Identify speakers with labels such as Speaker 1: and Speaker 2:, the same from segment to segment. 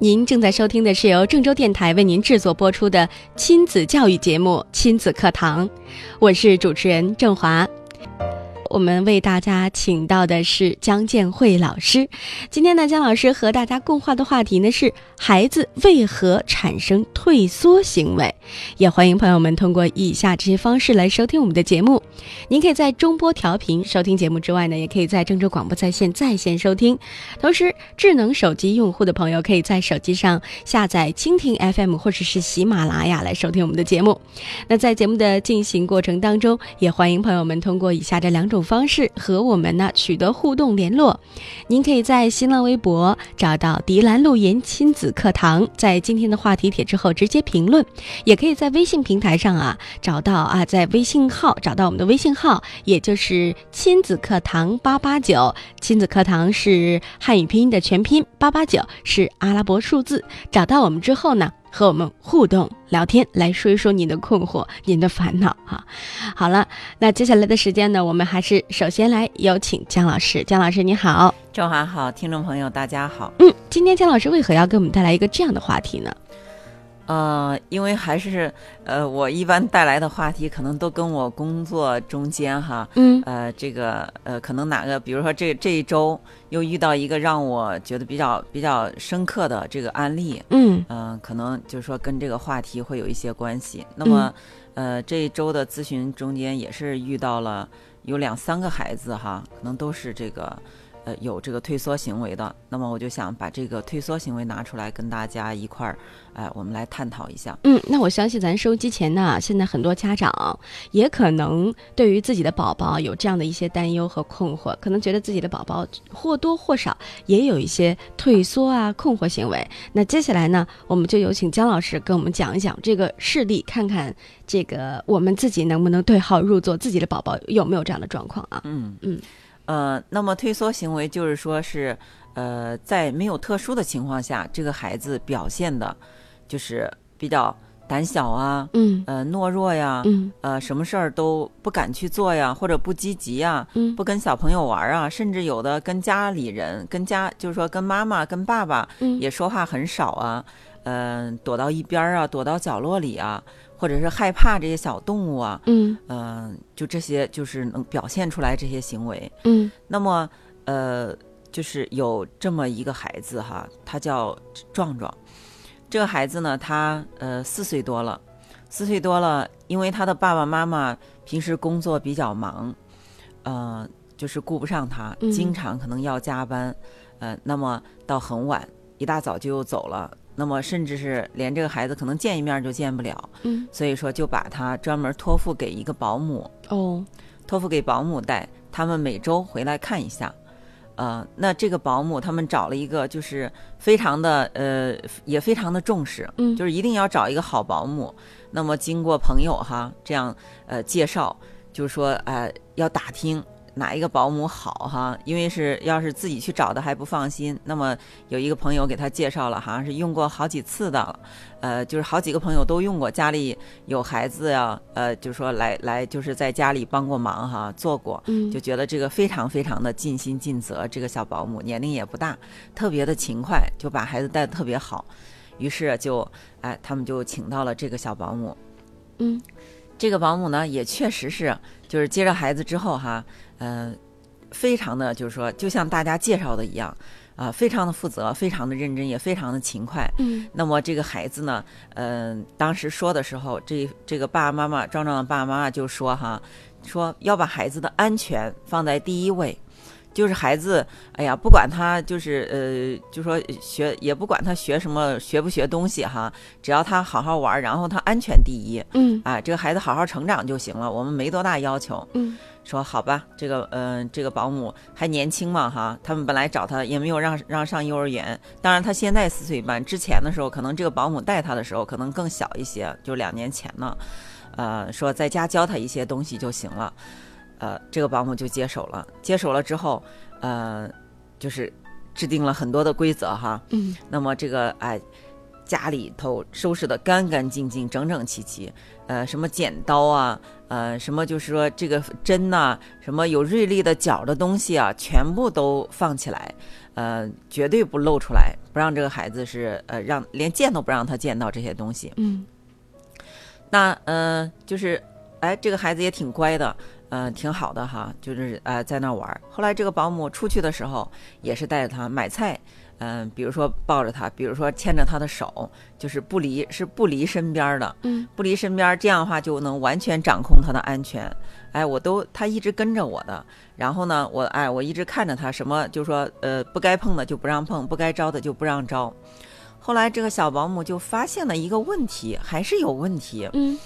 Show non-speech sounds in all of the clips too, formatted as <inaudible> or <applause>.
Speaker 1: 您正在收听的是由郑州电台为您制作播出的亲子教育节目《亲子课堂》，我是主持人郑华。我们为大家请到的是姜建慧老师。今天呢，姜老师和大家共话的话题呢是孩子为何产生退缩行为。也欢迎朋友们通过以下这些方式来收听我们的节目。您可以在中波调频收听节目之外呢，也可以在郑州广播在线在线收听。同时，智能手机用户的朋友可以在手机上下载蜻蜓 FM 或者是喜马拉雅来收听我们的节目。那在节目的进行过程当中，也欢迎朋友们通过以下这两种方式和我们呢取得互动联络。您可以在新浪微博找到“迪兰路言亲子课堂”，在今天的话题帖之后直接评论，也可以在微信平台上啊找到啊，在微信号找到我们的微信号，也就是亲子课堂八八九。亲子课堂是汉语拼音的全拼，八八九是阿拉伯数字。找到我们之后呢？和我们互动聊天，来说一说您的困惑、您的烦恼哈。好了，那接下来的时间呢，我们还是首先来有请姜老师。姜老师你好，
Speaker 2: 周华好，听众朋友大家好。
Speaker 1: 嗯，今天姜老师为何要给我们带来一个这样的话题呢？
Speaker 2: 呃，因为还是呃，我一般带来的话题可能都跟我工作中间哈，
Speaker 1: 嗯
Speaker 2: 呃，这个呃，可能哪个，比如说这这一周又遇到一个让我觉得比较比较深刻的这个案例，
Speaker 1: 嗯
Speaker 2: 嗯、可能就是说跟这个话题会有一些关系。那么，呃，这一周的咨询中间也是遇到了有两三个孩子哈，可能都是这个呃有这个退缩行为的。那么我就想把这个退缩行为拿出来跟大家一块儿，哎、我们来探讨一下。
Speaker 1: 嗯，那我相信咱收机前呢，现在很多家长也可能对于自己的宝宝有这样的一些担忧和困惑，可能觉得自己的宝宝或多或少也有一些退缩啊、困惑行为。那接下来呢，我们就有请姜老师跟我们讲一讲这个事例，看看这个我们自己能不能对号入座，自己的宝宝有没有这样的状况啊？
Speaker 2: 嗯
Speaker 1: 嗯，
Speaker 2: 呃，那么退缩行为就是说是呃，在没有特殊的情况下，这个孩子表现的就是比较胆小啊，
Speaker 1: 嗯。
Speaker 2: 呃，懦弱呀，
Speaker 1: 嗯。
Speaker 2: 呃，什么事儿都不敢去做呀，或者不积极呀，
Speaker 1: 嗯。
Speaker 2: 不跟小朋友玩啊，甚至有的跟家里人、跟家，就是说跟妈妈、跟爸爸
Speaker 1: 嗯。
Speaker 2: 也说话很少啊，嗯、躲到一边儿啊，躲到角落里啊，或者是害怕这些小动物啊，
Speaker 1: 嗯
Speaker 2: 嗯、就这些就是能表现出来这些行为。
Speaker 1: 嗯
Speaker 2: 那么，呃，就是有这么一个孩子哈，他叫壮壮。这个孩子呢，他呃四岁多了，四岁多了，因为他的爸爸妈妈平时工作比较忙，呃，就是顾不上他，
Speaker 1: 嗯
Speaker 2: 经常可能要加班，呃，那么到很晚，一大早就又走了。那么甚至是连这个孩子可能见一面就见不了，
Speaker 1: 嗯
Speaker 2: 所以说就把他专门托付给一个保姆，
Speaker 1: 哦
Speaker 2: 托付给保姆带，他们每周回来看一下。呃，那这个保姆他们找了一个，就是非常的呃，也非常的重视，
Speaker 1: 嗯
Speaker 2: 就是一定要找一个好保姆。那么经过朋友哈这样呃介绍，就是说呃要打听哪一个保姆好哈，因为是要是自己去找的还不放心。那么有一个朋友给他介绍了，好像是用过好几次的了，呃，就是好几个朋友都用过，家里有孩子呀，呃，就说来来就是在家里帮过忙哈，做过，
Speaker 1: 嗯
Speaker 2: 就觉得这个非常非常的尽心尽责。这个小保姆年龄也不大，特别的勤快，就把孩子带的特别好。于是就哎，他们就请到了这个小保姆。
Speaker 1: 嗯
Speaker 2: 这个保姆呢，也确实是就是接着孩子之后哈，呃，非常的就是说，就像大家介绍的一样，啊、非常的负责，非常的认真，也非常的勤快。
Speaker 1: 嗯
Speaker 2: 那么这个孩子呢，嗯、当时说的时候，这这个爸爸妈妈，壮壮的爸爸妈妈就说哈，说要把孩子的安全放在第一位。就是孩子，哎呀，不管他就是呃，就说学，也不管他学什么，学不学东西哈，只要他好好玩，然后他安全第一，
Speaker 1: 嗯
Speaker 2: 啊，这个孩子好好成长就行了，我们没多大要求。
Speaker 1: 嗯
Speaker 2: 说好吧，这个嗯、呃这个保姆还年轻嘛哈，他们本来找他也没有让让上幼儿园，当然他现在四岁半，之前的时候可能这个保姆带他的时候可能更小一些，就两年前呢，呃，说在家教他一些东西就行了，呃，这个保姆就接手了，接手了之后，呃，就是制定了很多的规则哈，
Speaker 1: 嗯。
Speaker 2: 那么这个哎，家里头收拾的干干净净、整整齐齐，呃，什么剪刀啊，呃，什么就是说这个针呐、什么有锐利的角的东西啊，全部都放起来，呃，绝对不露出来，不让这个孩子是呃让连见都不让他见到这些东西。
Speaker 1: 嗯
Speaker 2: 那呃，就是哎，这个孩子也挺乖的，呃，挺好的哈，就是呃在那玩儿。后来这个保姆出去的时候，也是带着他买菜，嗯、比如说抱着他，比如说牵着他的手，就是不离是不离身边儿的，
Speaker 1: 嗯
Speaker 2: 不离身边儿，这样的话就能完全掌控他的安全。哎，我都他一直跟着我的，然后呢，我哎我一直看着他，什么就说呃不该碰的就不让碰，不该招的就不让招。后来这个小保姆就发现了一个问题，还是有问题。
Speaker 1: 嗯，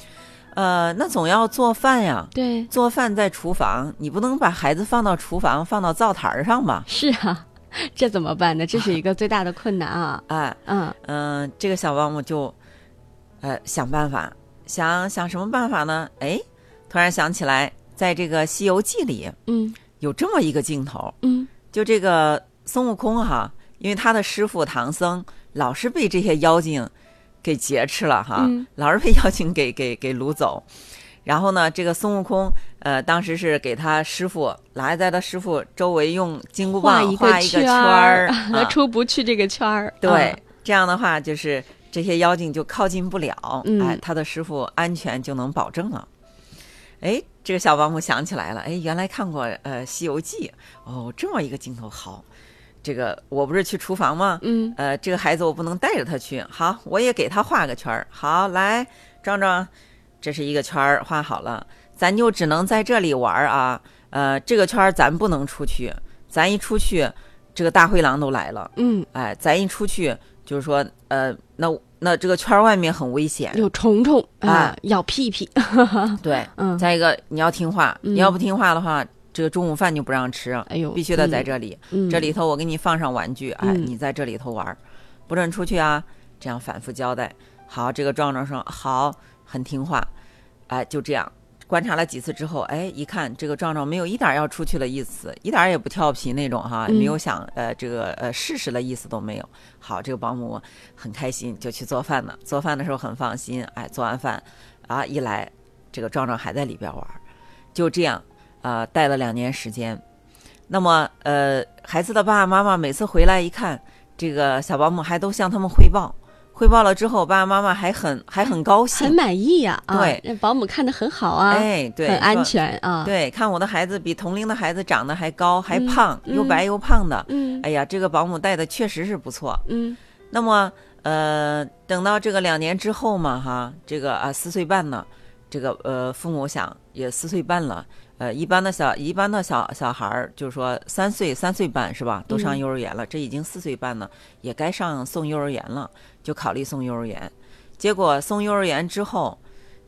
Speaker 2: 呃，那总要做饭呀，
Speaker 1: 对，
Speaker 2: 做饭在厨房，你不能把孩子放到厨房，放到灶台儿上吧？
Speaker 1: 是啊，<laughs> 这怎么办呢？这是一个最大的困难啊。
Speaker 2: 哎，<laughs>
Speaker 1: 嗯
Speaker 2: 嗯、这个小保姆就，呃，想办法，想想什么办法呢？哎，突然想起来，在这个《西游记》里
Speaker 1: 嗯
Speaker 2: 有这么一个镜头，
Speaker 1: 嗯
Speaker 2: 就这个孙悟空哈，因为他的师傅唐僧老是被这些妖精给劫持了哈，
Speaker 1: 嗯
Speaker 2: 老是被妖精给给给掳走。然后呢，这个孙悟空，呃，当时是给他师傅来在他师傅周围用金箍棒画一个
Speaker 1: 圈
Speaker 2: 圈儿，
Speaker 1: 他 <laughs>
Speaker 2: 啊
Speaker 1: 出不去这个圈儿。
Speaker 2: 对，这样的话就是这些妖精就靠近不了，
Speaker 1: 嗯
Speaker 2: 哎，他的师傅安全就能保证了。哎，这个小保姆想起来了，哎，原来看过呃《西游记》，哦，这么一个镜头好。这个我不是去厨房吗？
Speaker 1: 嗯
Speaker 2: 呃，这个孩子我不能带着他去，好，我也给他画个圈儿。好，来，壮壮，这是一个圈儿，画好了，咱就只能在这里玩儿啊。呃，这个圈儿咱不能出去，咱一出去，这个大灰狼都来了。
Speaker 1: 嗯，
Speaker 2: 哎，咱一出去就是说，呃，那那这个圈儿外面很危险，
Speaker 1: 有虫虫啊
Speaker 2: 哎，
Speaker 1: 咬屁屁。<laughs>
Speaker 2: 对。
Speaker 1: 嗯，
Speaker 2: 再一个，你要听话，
Speaker 1: 嗯
Speaker 2: 你要不听话的话，这个中午饭就不让吃，
Speaker 1: 哎呦，
Speaker 2: 必须得在这里。
Speaker 1: 嗯，
Speaker 2: 这里头我给你放上玩具，哎，
Speaker 1: 嗯
Speaker 2: 你在这里头玩儿，不准出去啊。这样反复交代。好，这个壮壮说好，很听话，哎，就这样。观察了几次之后，哎，一看这个壮壮没有一点儿要出去的意思，一点儿也不调皮那种哈，
Speaker 1: 嗯
Speaker 2: 没有想呃这个呃试试的意思都没有。好，这个保姆很开心，就去做饭了。做饭的时候很放心，哎，做完饭啊一来，这个壮壮还在里边玩儿，就这样啊、带了两年时间。那么呃，孩子的爸爸妈妈每次回来一看，这个小保姆还都向他们汇报，汇报了之后，爸爸妈妈还很还很高兴很，
Speaker 1: 满意呀。啊
Speaker 2: 对
Speaker 1: 让保姆看的很好啊，
Speaker 2: 哎，对，
Speaker 1: 很安。全啊。，
Speaker 2: 对，看我的孩子比同龄的孩子长得还高还
Speaker 1: 嗯
Speaker 2: 胖，
Speaker 1: 嗯
Speaker 2: 又白又胖的。
Speaker 1: 嗯
Speaker 2: 哎呀，这个保姆带的确实是不错。
Speaker 1: 嗯
Speaker 2: 那么，呃，等到这个两年之后嘛，哈，这个啊四岁半呢，这个呃父母想也四岁半了，呃，一般的小一般的小小孩儿，就是说三岁三岁半是吧，都上
Speaker 1: 嗯
Speaker 2: 幼儿园了，这已经四岁半了，也该上送幼儿园了，就考虑送幼儿园。结果送幼儿园之后，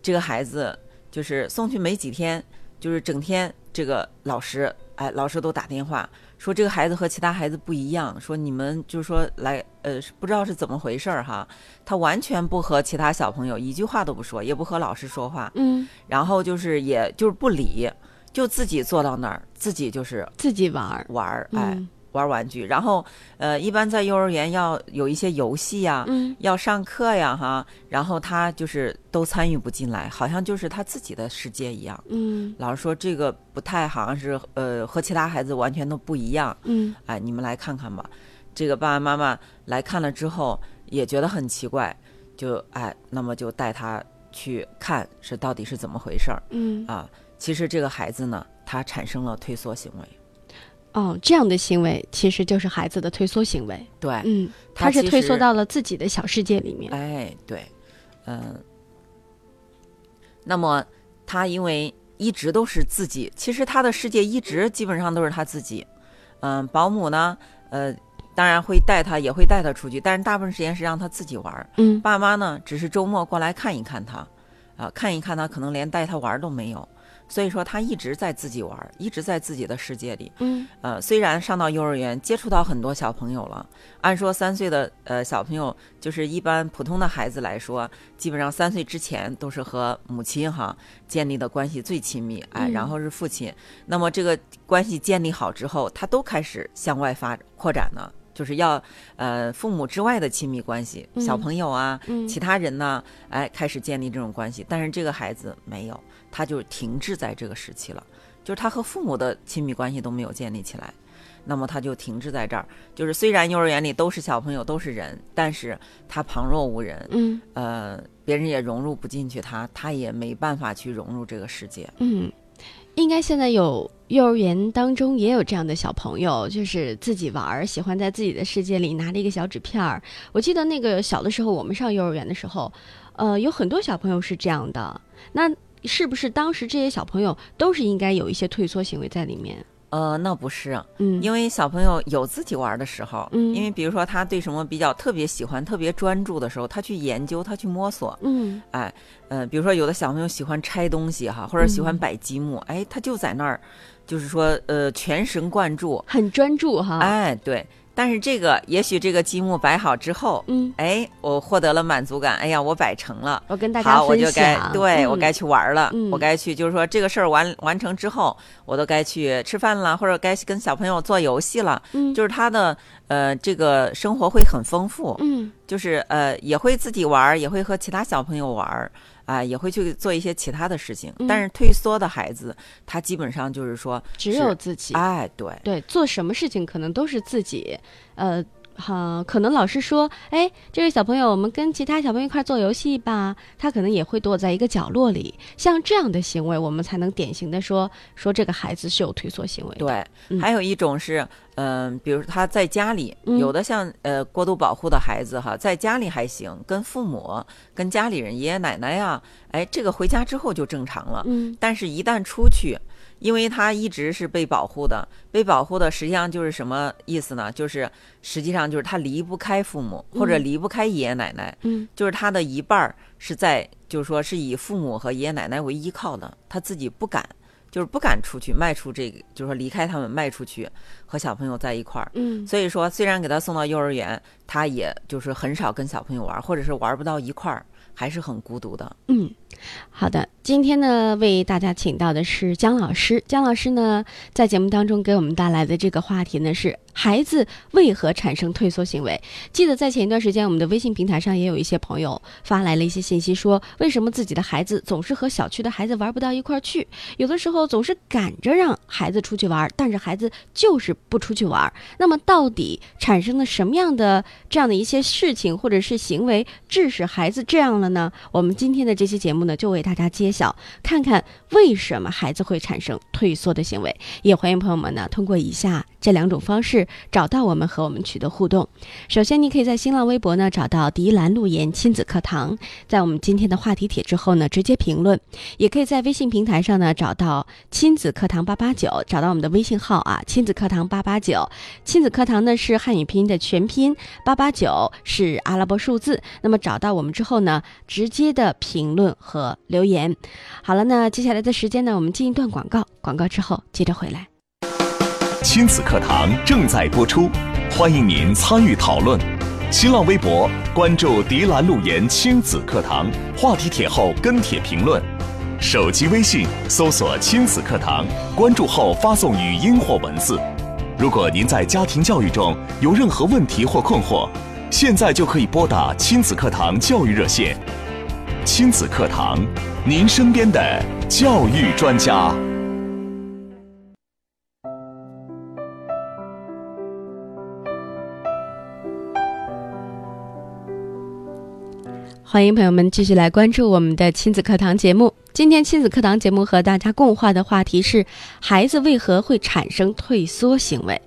Speaker 2: 这个孩子就是送去没几天，就是整天这个老师，哎，老师都打电话说这个孩子和其他孩子不一样，说你们就是说来，呃，不知道是怎么回事儿哈，他完全不和其他小朋友一句话都不说，也不和老师说话，
Speaker 1: 嗯，
Speaker 2: 然后就是也就是不理，就自己坐到那儿，自己就是
Speaker 1: 自己玩儿。
Speaker 2: 玩儿，哎，
Speaker 1: 嗯
Speaker 2: 玩玩具。然后呃，一般在幼儿园要有一些游戏呀、
Speaker 1: 嗯
Speaker 2: 要上课呀，哈，然后他就是都参与不进来，好像就是他自己的世界一样。
Speaker 1: 嗯
Speaker 2: 老师说这个不太好像是呃和其他孩子完全都不一样，
Speaker 1: 嗯
Speaker 2: 哎，你们来看看吧。这个爸爸妈妈来看了之后也觉得很奇怪，就哎，那么就带他去看是到底是怎么回事儿
Speaker 1: 嗯，
Speaker 2: 啊。其实这个孩子呢，他产生了退缩行为，
Speaker 1: 哦，这样的行为其实就是孩子的退缩行为。
Speaker 2: 对，
Speaker 1: 嗯，
Speaker 2: 他
Speaker 1: 他是退缩到了自己的小世界里面。
Speaker 2: 哎，对，嗯，那么他因为一直都是自己，其实他的世界一直基本上都是他自己。嗯，保姆呢，呃，当然会带他，也会带他出去，但是大部分时间是让他自己玩儿。
Speaker 1: 嗯
Speaker 2: 爸妈呢，只是周末过来看一看他，啊，看一看他，可能连带他玩儿都没有。所以说他一直在自己玩儿，一直在自己的世界里。
Speaker 1: 嗯
Speaker 2: 呃，虽然上到幼儿园接触到很多小朋友了，按说三岁的呃小朋友，就是一般普通的孩子来说，基本上三岁之前都是和母亲哈建立的关系最亲密，哎，
Speaker 1: 嗯
Speaker 2: 然后是父亲。那么这个关系建立好之后，他都开始向外发扩展呢，就是要呃父母之外的亲密关系，
Speaker 1: 嗯
Speaker 2: 小朋友啊，
Speaker 1: 嗯
Speaker 2: 其他人呢，哎，开始建立这种关系。但是这个孩子没有，他就停滞在这个时期了，就是他和父母的亲密关系都没有建立起来。那么他就停滞在这儿，就是虽然幼儿园里都是小朋友，都是人，但是他旁若无人，
Speaker 1: 嗯
Speaker 2: 呃，别人也融入不进去他，他也没办法去融入这个世界。
Speaker 1: 嗯，应该现在有幼儿园当中也有这样的小朋友，就是自己玩儿，喜欢在自己的世界里拿着一个小纸片儿。我记得那个小的时候，我们上幼儿园的时候，呃，有很多小朋友是这样的。那是不是当时这些小朋友都是应该有一些退缩行为在里面？
Speaker 2: 呃，那不是，
Speaker 1: 嗯，
Speaker 2: 因为小朋友有自己玩的时候，
Speaker 1: 嗯
Speaker 2: 因为比如说他对什么比较特别喜欢、特别专注的时候，他去研究，他去摸索，
Speaker 1: 嗯
Speaker 2: 哎，呃，比如说有的小朋友喜欢拆东西哈，或者喜欢
Speaker 1: 嗯
Speaker 2: 摆积木，哎，他就在那儿，就是说呃全神贯注，
Speaker 1: 很专注哈。
Speaker 2: 哎，对。但是这个也许这个积木摆好之后，
Speaker 1: 嗯，
Speaker 2: 哎，我获得了满足感，哎呀，我摆成了。
Speaker 1: 我跟大家
Speaker 2: 好，我
Speaker 1: 分
Speaker 2: 就该
Speaker 1: 享，
Speaker 2: 对、
Speaker 1: 嗯
Speaker 2: 我该去玩了，
Speaker 1: 嗯
Speaker 2: 我该去，就是说这个事儿完完成之后，我都该去吃饭了，或者该跟小朋友做游戏了。
Speaker 1: 嗯
Speaker 2: 就是他的呃这个生活会很丰富，
Speaker 1: 嗯
Speaker 2: 就是呃也会自己玩儿，也会和其他小朋友玩儿，啊、也会去做一些其他的事情。
Speaker 1: 嗯
Speaker 2: 但是退缩的孩子，他基本上就是说，
Speaker 1: 只有自己。
Speaker 2: 哎，对，
Speaker 1: 对，做什么事情可能都是自己，呃。哈、可能老师说，哎，这位小朋友，我们跟其他小朋友一块儿做游戏吧。他可能也会躲在一个角落里。像这样的行为，我们才能典型的说说这个孩子是有退缩行为的。
Speaker 2: 对，
Speaker 1: 嗯
Speaker 2: 还有一种是，嗯、比如他在家里，
Speaker 1: 嗯
Speaker 2: 有的像呃过度保护的孩子哈，在家里还行，跟父母、跟家里人、爷爷奶奶呀，哎，这个回家之后就正常了。
Speaker 1: 嗯
Speaker 2: 但是，一旦出去，因为他一直是被保护的，被保护的实际上就是什么意思呢？就是实际上就是他离不开父母，或者
Speaker 1: 嗯
Speaker 2: 离不开爷爷奶奶，
Speaker 1: 嗯
Speaker 2: 就是他的一半儿是在，就是说是以父母和爷爷奶奶为依靠的，他自己不敢，就是不敢出去迈出这个，就是说离开他们迈出去和小朋友在一块儿。
Speaker 1: 嗯
Speaker 2: 所以说，虽然给他送到幼儿园，他也就是很少跟小朋友玩，或者是玩不到一块儿，还是很孤独的。
Speaker 1: 嗯，好的。今天呢，为大家请到的是姜老师。姜老师呢，在节目当中给我们带来的这个话题呢是孩子为何产生退缩行为。记得在前一段时间，我们的微信平台上也有一些朋友发来了一些信息，说为什么自己的孩子总是和小区的孩子玩不到一块儿去？有的时候总是赶着让孩子出去玩，但是孩子就是不出去玩。那么，到底产生了什么样的这样的一些事情或者是行为，致使孩子这样了呢？我们今天的这期节目呢，就为大家揭晓，看看为什么孩子会产生退缩的行为。也欢迎朋友们呢，通过以下这两种方式找到我们和我们取得互动。首先，你可以在新浪微博呢找到“迪兰路言亲子课堂”，在我们今天的话题帖之后呢，直接评论；也可以在微信平台上呢找到“亲子课堂八八九”，找到我们的微信号啊，“亲子课堂八八九”。亲子课堂呢是汉语拼音的全拼，八八九是阿拉伯数字。那么找到我们之后呢，直接的评论和留言。好了，那接下来的时间呢，我们进一段广告，广告之后接着回来。
Speaker 3: 亲子课堂正在播出，欢迎您参与讨论。新浪微博关注“迪兰路言亲子课堂”，话题帖后跟帖评论。手机微信搜索“亲子课堂”，关注后发送语音或文字。如果您在家庭教育中有任何问题或困惑，现在就可以拨打亲子课堂教育热线。亲子课堂，您身边的教育专家。
Speaker 1: 欢迎朋友们继续来关注我们的亲子课堂节目。今天亲子课堂节目和大家共话的话题是：孩子为何会产生退缩行为？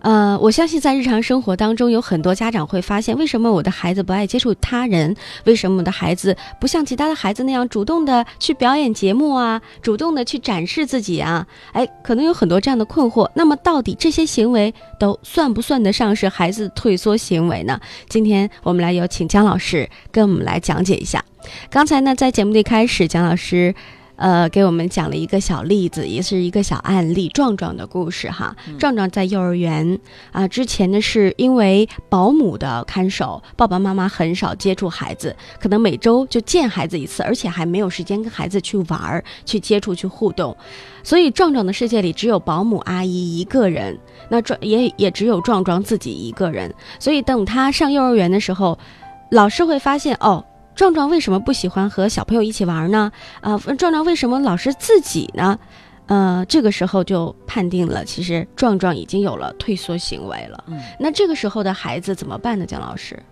Speaker 1: 呃，我相信在日常生活当中，有很多家长会发现，为什么我的孩子不爱接触他人？为什么我的孩子不像其他的孩子那样主动的去表演节目啊，主动的去展示自己啊？哎，可能有很多这样的困惑。那么，到底这些行为都算不算得上是孩子退缩行为呢？今天我们来有请姜老师跟我们来讲解一下。刚才呢，在节目的一开始，姜老师。呃，给我们讲了一个小例子，也是一个小案例，壮壮的故事哈。壮壮在幼儿园啊，之前呢是因为保姆的看守，爸爸妈妈很少接触孩子，可能每周就见孩子一次，而且还没有时间跟孩子去玩儿、去接触、去互动，所以壮壮的世界里只有保姆阿姨一个人，那壮也也只有壮壮自己一个人，所以等他上幼儿园的时候，老师会发现哦。壮壮为什么不喜欢和小朋友一起玩呢？啊，壮壮为什么老是自己呢？呃，这个时候就判定了，其实壮壮已经有了退缩行为了。
Speaker 2: 嗯，
Speaker 1: 那这个时候的孩子怎么办呢？姜老师，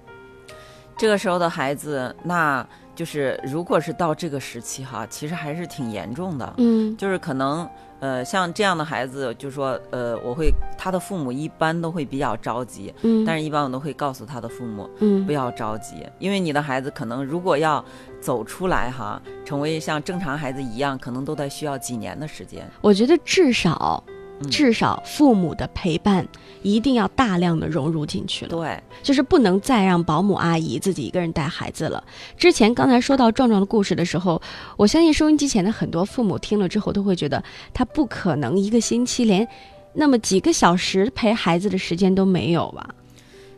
Speaker 2: 这个时候的孩子，那就是如果是到这个时期哈，其实还是挺严重的。
Speaker 1: 嗯，
Speaker 2: 就是可能。呃，像这样的孩子，就说，呃，我会他的父母一般都会比较着急，
Speaker 1: 嗯，
Speaker 2: 但是一般我都会告诉他的父母，
Speaker 1: 嗯，
Speaker 2: 不要着急，因为你的孩子可能如果要走出来哈，成为像正常孩子一样，可能都得需要几年的时间。
Speaker 1: 我觉得至少。至少父母的陪伴一定要大量的融入进去了。
Speaker 2: 对，
Speaker 1: 就是不能再让保姆阿姨自己一个人带孩子了。之前刚才说到壮壮的故事的时候，我相信收音机前的很多父母听了之后都会觉得，他不可能一个星期连那么几个小时陪孩子的时间都没有吧？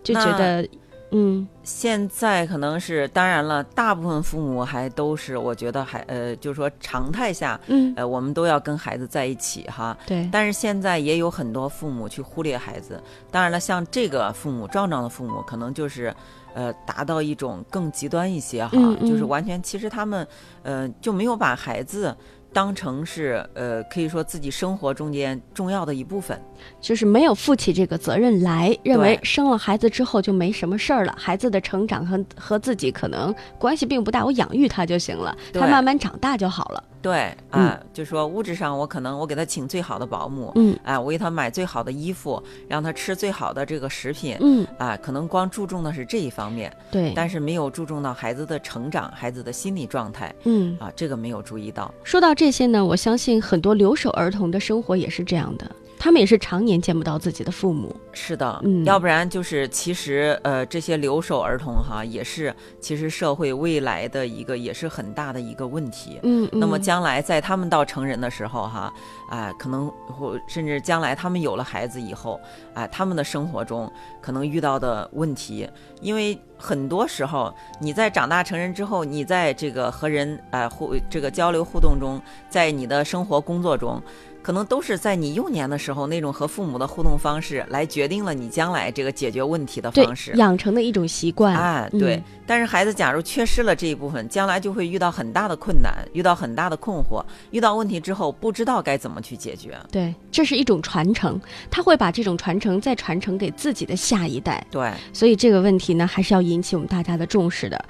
Speaker 1: 就觉得。嗯，
Speaker 2: 现在可能是当然了，大部分父母还都是，我觉得还呃，就是说常态下，
Speaker 1: 嗯，
Speaker 2: 呃，我们都要跟孩子在一起哈。
Speaker 1: 对。
Speaker 2: 但是现在也有很多父母去忽略孩子。当然了，像这个父母壮壮的父母，可能就是，呃，达到一种更极端一些哈，就是完全其实他们，呃，就没有把孩子。当成是呃，可以说自己生活中间重要的一部分，
Speaker 1: 就是没有负起这个责任来，认为生了孩子之后就没什么事儿了，孩子的成长和和自己可能关系并不大，我养育他就行了，他慢慢长大就好了。
Speaker 2: 对啊，就说物质上我可能我给他请最好的保姆，
Speaker 1: 嗯，
Speaker 2: 啊，我给他买最好的衣服，让他吃最好的这个食品，
Speaker 1: 嗯，
Speaker 2: 啊，可能光注重的是这一方面，
Speaker 1: 对，
Speaker 2: 但是没有注重到孩子的成长、孩子的心理状态，
Speaker 1: 嗯，
Speaker 2: 啊，这个没有注意到。
Speaker 1: 说到这些呢，我相信很多留守儿童的生活也是这样的。他们也是常年见不到自己的父母，
Speaker 2: 是的，嗯，要不然就是其实呃这些留守儿童哈也是其实社会未来的一个也是很大的一个问题，
Speaker 1: 嗯，
Speaker 2: 那么将来在他们到成人的时候哈，啊可能或甚至将来他们有了孩子以后，啊他们的生活中可能遇到的问题，因为很多时候你在长大成人之后，你在这个和人啊互这个交流互动中，在你的生活工作中。可能都是在你幼年的时候那种和父母的互动方式，来决定了你将来这个解决问题的方式，
Speaker 1: 养成的一种习惯。
Speaker 2: 哎，对。但是孩子假如缺失了这一部分，将来就会遇到很大的困难，遇到很大的困惑，遇到问题之后不知道该怎么去解决。
Speaker 1: 对，这是一种传承，他会把这种传承再传承给自己的下一代。
Speaker 2: 对，
Speaker 1: 所以这个问题呢，还是要引起我们大家的重视的。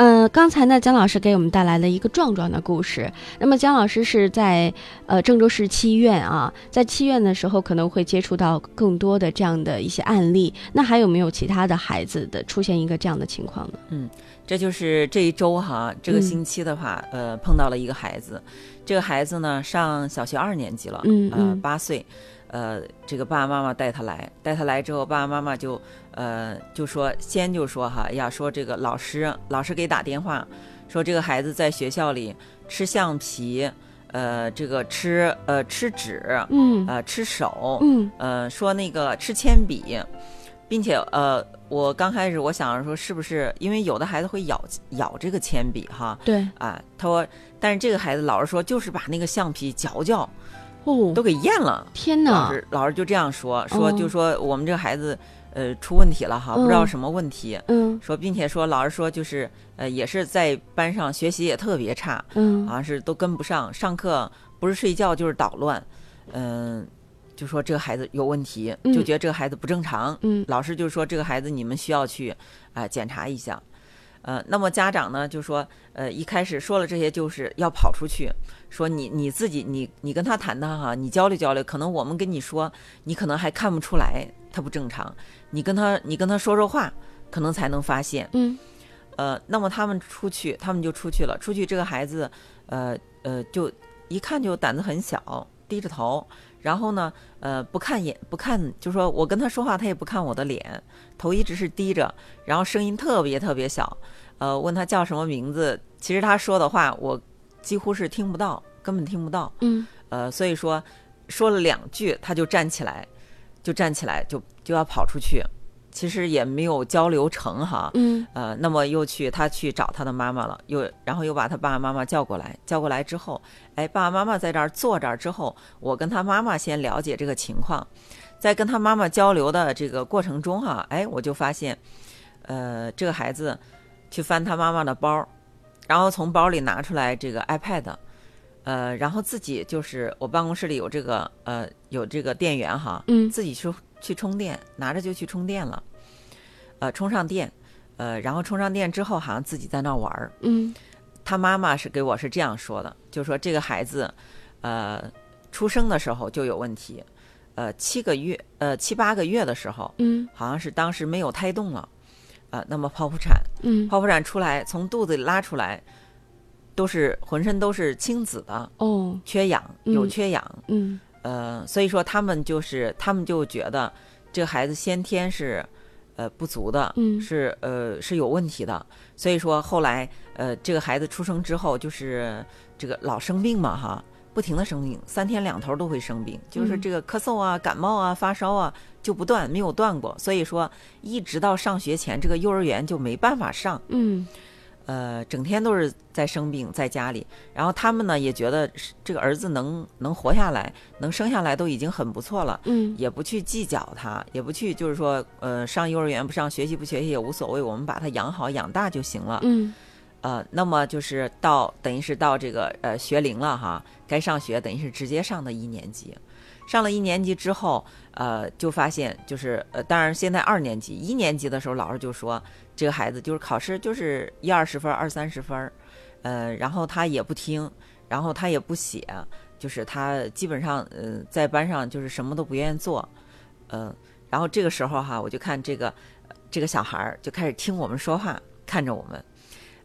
Speaker 1: 呃，刚才呢，姜老师给我们带来了一个壮壮的故事。那么，姜老师是在呃郑州市七院啊，在七院的时候可能会接触到更多的这样的一些案例。那还有没有其他的孩子的出现一个这样的情况呢？
Speaker 2: 嗯，这就是这一周哈，这个星期的话，呃，碰到了一个孩子，这个孩子呢上小学二年级了，
Speaker 1: 嗯
Speaker 2: 嗯，八岁。呃，这个爸爸妈妈带他来，带他来之后，爸爸妈妈就，呃，就说先就说哈，呀，说这个老师，老师给打电话，说这个孩子在学校里吃橡皮，呃，这个吃，呃，吃纸，
Speaker 1: 嗯，
Speaker 2: 呃，吃手，
Speaker 1: 嗯，
Speaker 2: 呃，说那个吃铅笔，并且，呃，我刚开始我想着说是不是因为有的孩子会咬咬这个铅笔哈，
Speaker 1: 对，
Speaker 2: 啊，他说，但是这个孩子老是说就是把那个橡皮嚼嚼。
Speaker 1: 哦，
Speaker 2: 都给验了！
Speaker 1: 天哪！
Speaker 2: 老师，老师就这样说说，就说我们这个孩子，呃，出问题了哈，不知道什么问题。
Speaker 1: 嗯，
Speaker 2: 说，并且说，老师说就是，呃，也是在班上学习也特别差，
Speaker 1: 嗯，
Speaker 2: 好像是都跟不上，上课不是睡觉就是捣乱，嗯，就说这个孩子有问题，就觉得这个孩子不正常。
Speaker 1: 嗯，
Speaker 2: 老师就说这个孩子你们需要去啊检查一下。呃，那么家长呢就说，呃，一开始说了这些就是要跑出去，说你你自己你你跟他谈谈哈，你交流交流，可能我们跟你说，你可能还看不出来他不正常，你跟他你跟他说说话，可能才能发现。
Speaker 1: 嗯，
Speaker 2: 呃，那么他们出去，他们就出去了，出去这个孩子，呃呃，就一看就胆子很小，低着头。然后呢，呃，不看眼，不看，就说我跟他说话，他也不看我的脸，头一直是低着，然后声音特别特别小，呃，问他叫什么名字，其实他说的话我几乎是听不到，根本听不到。
Speaker 1: 嗯
Speaker 2: 呃，所以说说了两句，他就站起来，就站起来就就要跑出去，其实也没有交流成哈。
Speaker 1: 嗯
Speaker 2: 呃，那么又去他去找他的妈妈了，又然后又把他爸爸妈妈叫过来，叫过来之后，哎，爸爸妈妈在这儿坐这儿之后，我跟他妈妈先了解这个情况，在跟他妈妈交流的这个过程中哈、哎，我就发现，呃，这个孩子去翻他妈妈的包，然后从包里拿出来这个 iPad，呃，然后自己就是我办公室里有这个呃有这个电源哈，
Speaker 1: 嗯
Speaker 2: 自己去去充电，拿着就去充电了，呃，充上电，呃，然后充上电之后，好像自己在那玩儿。
Speaker 1: 嗯。
Speaker 2: 他妈妈是给我是这样说的，就说这个孩子，呃，出生的时候就有问题，呃，七个月，呃，七八个月的时候，
Speaker 1: 嗯
Speaker 2: 好像是当时没有胎动了，呃，那么剖腹产，
Speaker 1: 嗯。
Speaker 2: 剖腹产出来，从肚子里拉出来，都是浑身都是青紫的，
Speaker 1: 哦
Speaker 2: 缺氧，
Speaker 1: 嗯
Speaker 2: 有缺氧，
Speaker 1: 嗯
Speaker 2: 呃，所以说他们就是他们就觉得这个孩子先天是呃不足的，
Speaker 1: 嗯
Speaker 2: 是呃是有问题的，所以说后来呃这个孩子出生之后就是这个老生病嘛哈，不停的生病，三天两头都会生病，就是
Speaker 1: 嗯。
Speaker 2: 这个咳嗽啊、感冒啊、发烧啊就不断，没有断过，所以说一直到上学前这个幼儿园就没办法上。
Speaker 1: 嗯
Speaker 2: 呃，整天都是在生病，在家里。然后他们呢也觉得是这个儿子能能活下来，能生下来都已经很不错了，
Speaker 1: 嗯
Speaker 2: 也不去计较他，也不去就是说，呃，上幼儿园不上，学习不学习也无所谓，我们把他养好养大就行了。
Speaker 1: 嗯
Speaker 2: 呃，那么就是到等于是到这个呃学龄了哈，该上学等于是直接上的一年级。上了一年级之后，呃，就发现就是呃，当然现在二年级，一年级的时候，老师就说这个孩子就是考试就是一二十分、二三十分，呃，然后他也不听，然后他也不写，就是他基本上呃在班上就是什么都不愿意做，呃，然后这个时候哈，我就看这个这个小孩儿就开始听我们说话，看着我们，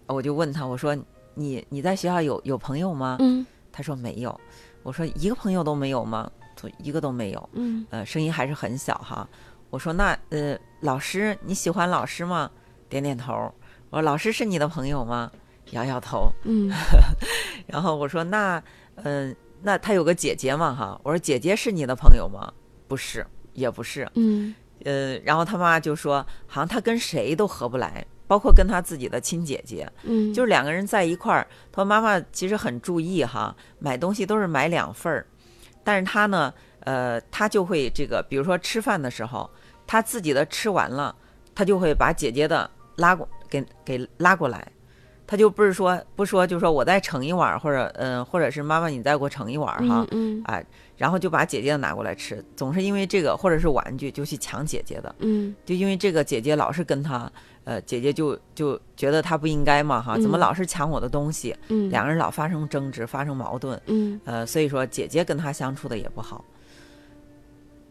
Speaker 2: 我就问他，我说你你在学校有有朋友吗？
Speaker 1: 嗯
Speaker 2: 他说没有。我说一个朋友都没有吗？一个都没有。
Speaker 1: 嗯
Speaker 2: 呃，声音还是很小哈。我说那呃，老师你喜欢老师吗？点点头。我说老师是你的朋友吗？摇摇头。
Speaker 1: 嗯 <laughs>
Speaker 2: 然后我说那嗯、呃，那他有个姐姐嘛哈。我说姐姐是你的朋友吗？不是，也不是。
Speaker 1: 嗯
Speaker 2: 呃，然后他妈就说好像他跟谁都合不来，包括跟他自己的亲姐姐。
Speaker 1: 嗯，
Speaker 2: 就是两个人在一块儿，他说妈妈其实很注意哈，买东西都是买两份儿，但是他呢，呃，他就会这个，比如说吃饭的时候，他自己的吃完了，他就会把姐姐的拉过给给拉过来，他就不是说不说，就说我再盛一碗儿，或者嗯、或者是妈妈你再给我盛一碗儿哈，
Speaker 1: 嗯。
Speaker 2: 啊，然后就把姐姐的拿过来吃，总是因为这个或者是玩具就去抢姐姐的，
Speaker 1: 嗯。
Speaker 2: 就因为这个姐姐老是跟他，呃，姐姐就就觉得他不应该嘛哈，怎么
Speaker 1: 嗯
Speaker 2: 老是抢我的东西？
Speaker 1: 嗯，
Speaker 2: 两个人老发生争执，发生矛盾，
Speaker 1: 嗯
Speaker 2: 呃，所以说姐姐跟他相处的也不好。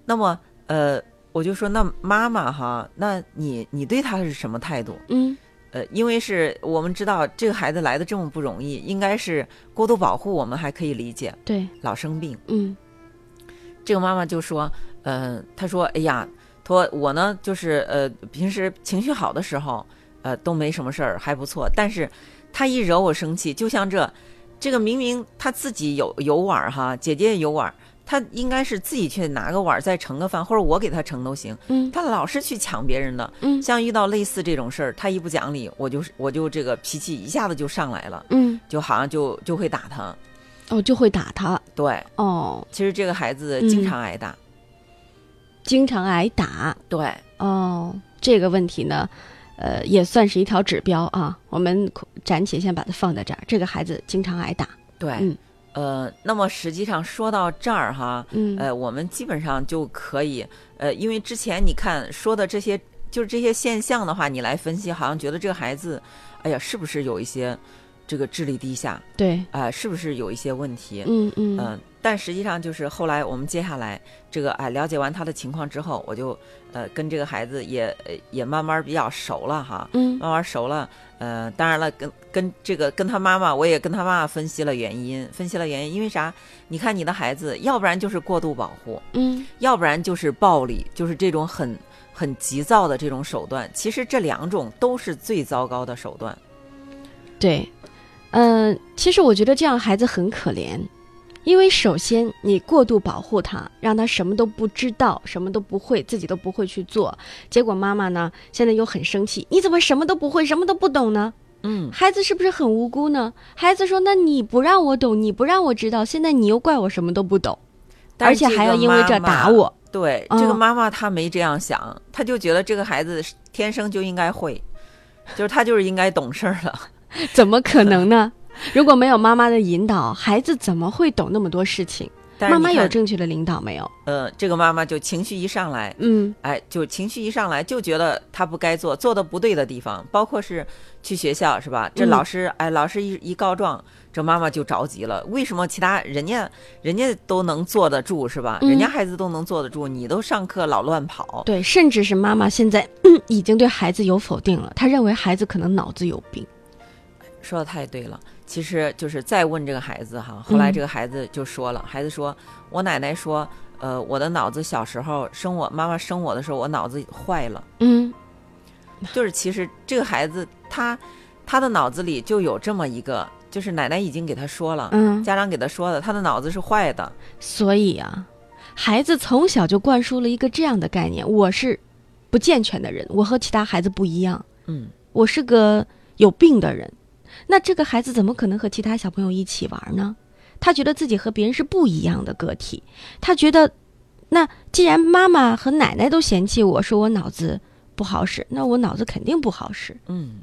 Speaker 2: 那么，呃，我就说那妈妈哈，那你你对他是什么态度？
Speaker 1: 嗯
Speaker 2: 呃，因为是我们知道这个孩子来的这么不容易，应该是过度保护，我们还可以理解，
Speaker 1: 对，
Speaker 2: 老生病。
Speaker 1: 嗯
Speaker 2: 这个妈妈就说，呃，她说，哎呀，她说我呢，就是呃，平时情绪好的时候，呃，都没什么事儿，还不错。但是他一惹我生气，就像这，这个明明他自己有有碗儿哈，姐姐也有碗儿，她应该是自己去拿个碗儿再盛个饭，或者我给他盛都行。
Speaker 1: 嗯
Speaker 2: 他老是去抢别人的，
Speaker 1: 嗯
Speaker 2: 像遇到类似这种事儿，他一不讲理，我就是我就这个脾气一下子就上来了，
Speaker 1: 嗯，
Speaker 2: 就好像就就会打他。
Speaker 1: 哦，就会打他，
Speaker 2: 对，
Speaker 1: 哦，
Speaker 2: 其实这个孩子
Speaker 1: 嗯
Speaker 2: 经常挨打。
Speaker 1: 经常挨打，
Speaker 2: 对，
Speaker 1: 哦，这个问题呢，呃，也算是一条指标啊。我们暂且先把它放在这儿。这个孩子经常挨打，
Speaker 2: 对，
Speaker 1: 嗯。
Speaker 2: 呃，那么实际上说到这儿哈，
Speaker 1: 嗯。
Speaker 2: 呃，我们基本上就可以，呃，因为之前你看说的这些，就是这些现象的话，你来分析，好像觉得这个孩子，哎呀，是不是有一些这个智力低下？
Speaker 1: 对，
Speaker 2: 啊、是不是有一些问题？
Speaker 1: 嗯嗯。
Speaker 2: 嗯、但实际上就是后来我们接下来这个哎了解完他的情况之后，我就呃跟这个孩子也呃也慢慢比较熟了哈，
Speaker 1: 嗯
Speaker 2: 慢慢熟了，呃，当然了，跟跟这个跟他妈妈，我也跟他妈妈分析了原因，分析了原因，因为啥？你看你的孩子，要不然就是过度保护，
Speaker 1: 嗯
Speaker 2: 要不然就是暴力，就是这种很很急躁的这种手段。其实这两种都是最糟糕的手段。
Speaker 1: 对，嗯，其实我觉得这样孩子很可怜，因为首先你过度保护他，让他什么都不知道，什么都不会，自己都不会去做，结果妈妈呢现在又很生气，你怎么什么都不会，什么都不懂呢？
Speaker 2: 嗯，
Speaker 1: 孩子是不是很无辜呢？孩子说：“那你不让我懂，你不让我知道，现在你又怪我什么都不懂，而且还要因为这打我。”
Speaker 2: 对，这个妈妈她没这样想，她就觉得这个孩子天生就应该会，就是他就是应该懂事儿了。<laughs>
Speaker 1: 怎么可能呢？<laughs> 如果没有妈妈的引导，孩子怎么会懂那么多事情？妈妈有正确的领导没有？
Speaker 2: 呃，这个妈妈就情绪一上来，
Speaker 1: 嗯，
Speaker 2: 哎，就情绪一上来就觉得他不该做，做的不对的地方，包括是去学校是吧？这老师，哎，老师一一告状，这妈妈就着急了。为什么其他人家人家都能坐得住是吧？人家孩子都能坐得住，你都上课老乱跑。
Speaker 1: 对，甚至是妈妈现在已经对孩子有否定了，她认为孩子可能脑子有病。
Speaker 2: 说的太对了。其实就是再问这个孩子哈，后来这个孩子就说了，孩子说：“我奶奶说，呃，我的脑子小时候生我妈妈生我的时候，我脑子坏了。”
Speaker 1: 嗯，
Speaker 2: 就是其实这个孩子他他的脑子里就有这么一个，就是奶奶已经给他说了，
Speaker 1: 嗯，
Speaker 2: 家长给他说的，他的脑子是坏的。
Speaker 1: 所以啊，孩子从小就灌输了一个这样的概念：我是不健全的人，我和其他孩子不一样，
Speaker 2: 嗯，
Speaker 1: 我是个有病的人。那这个孩子怎么可能和其他小朋友一起玩呢？他觉得自己和别人是不一样的个体。他觉得，那既然妈妈和奶奶都嫌弃我说我脑子不好使，那我脑子肯定不好使。
Speaker 2: 嗯，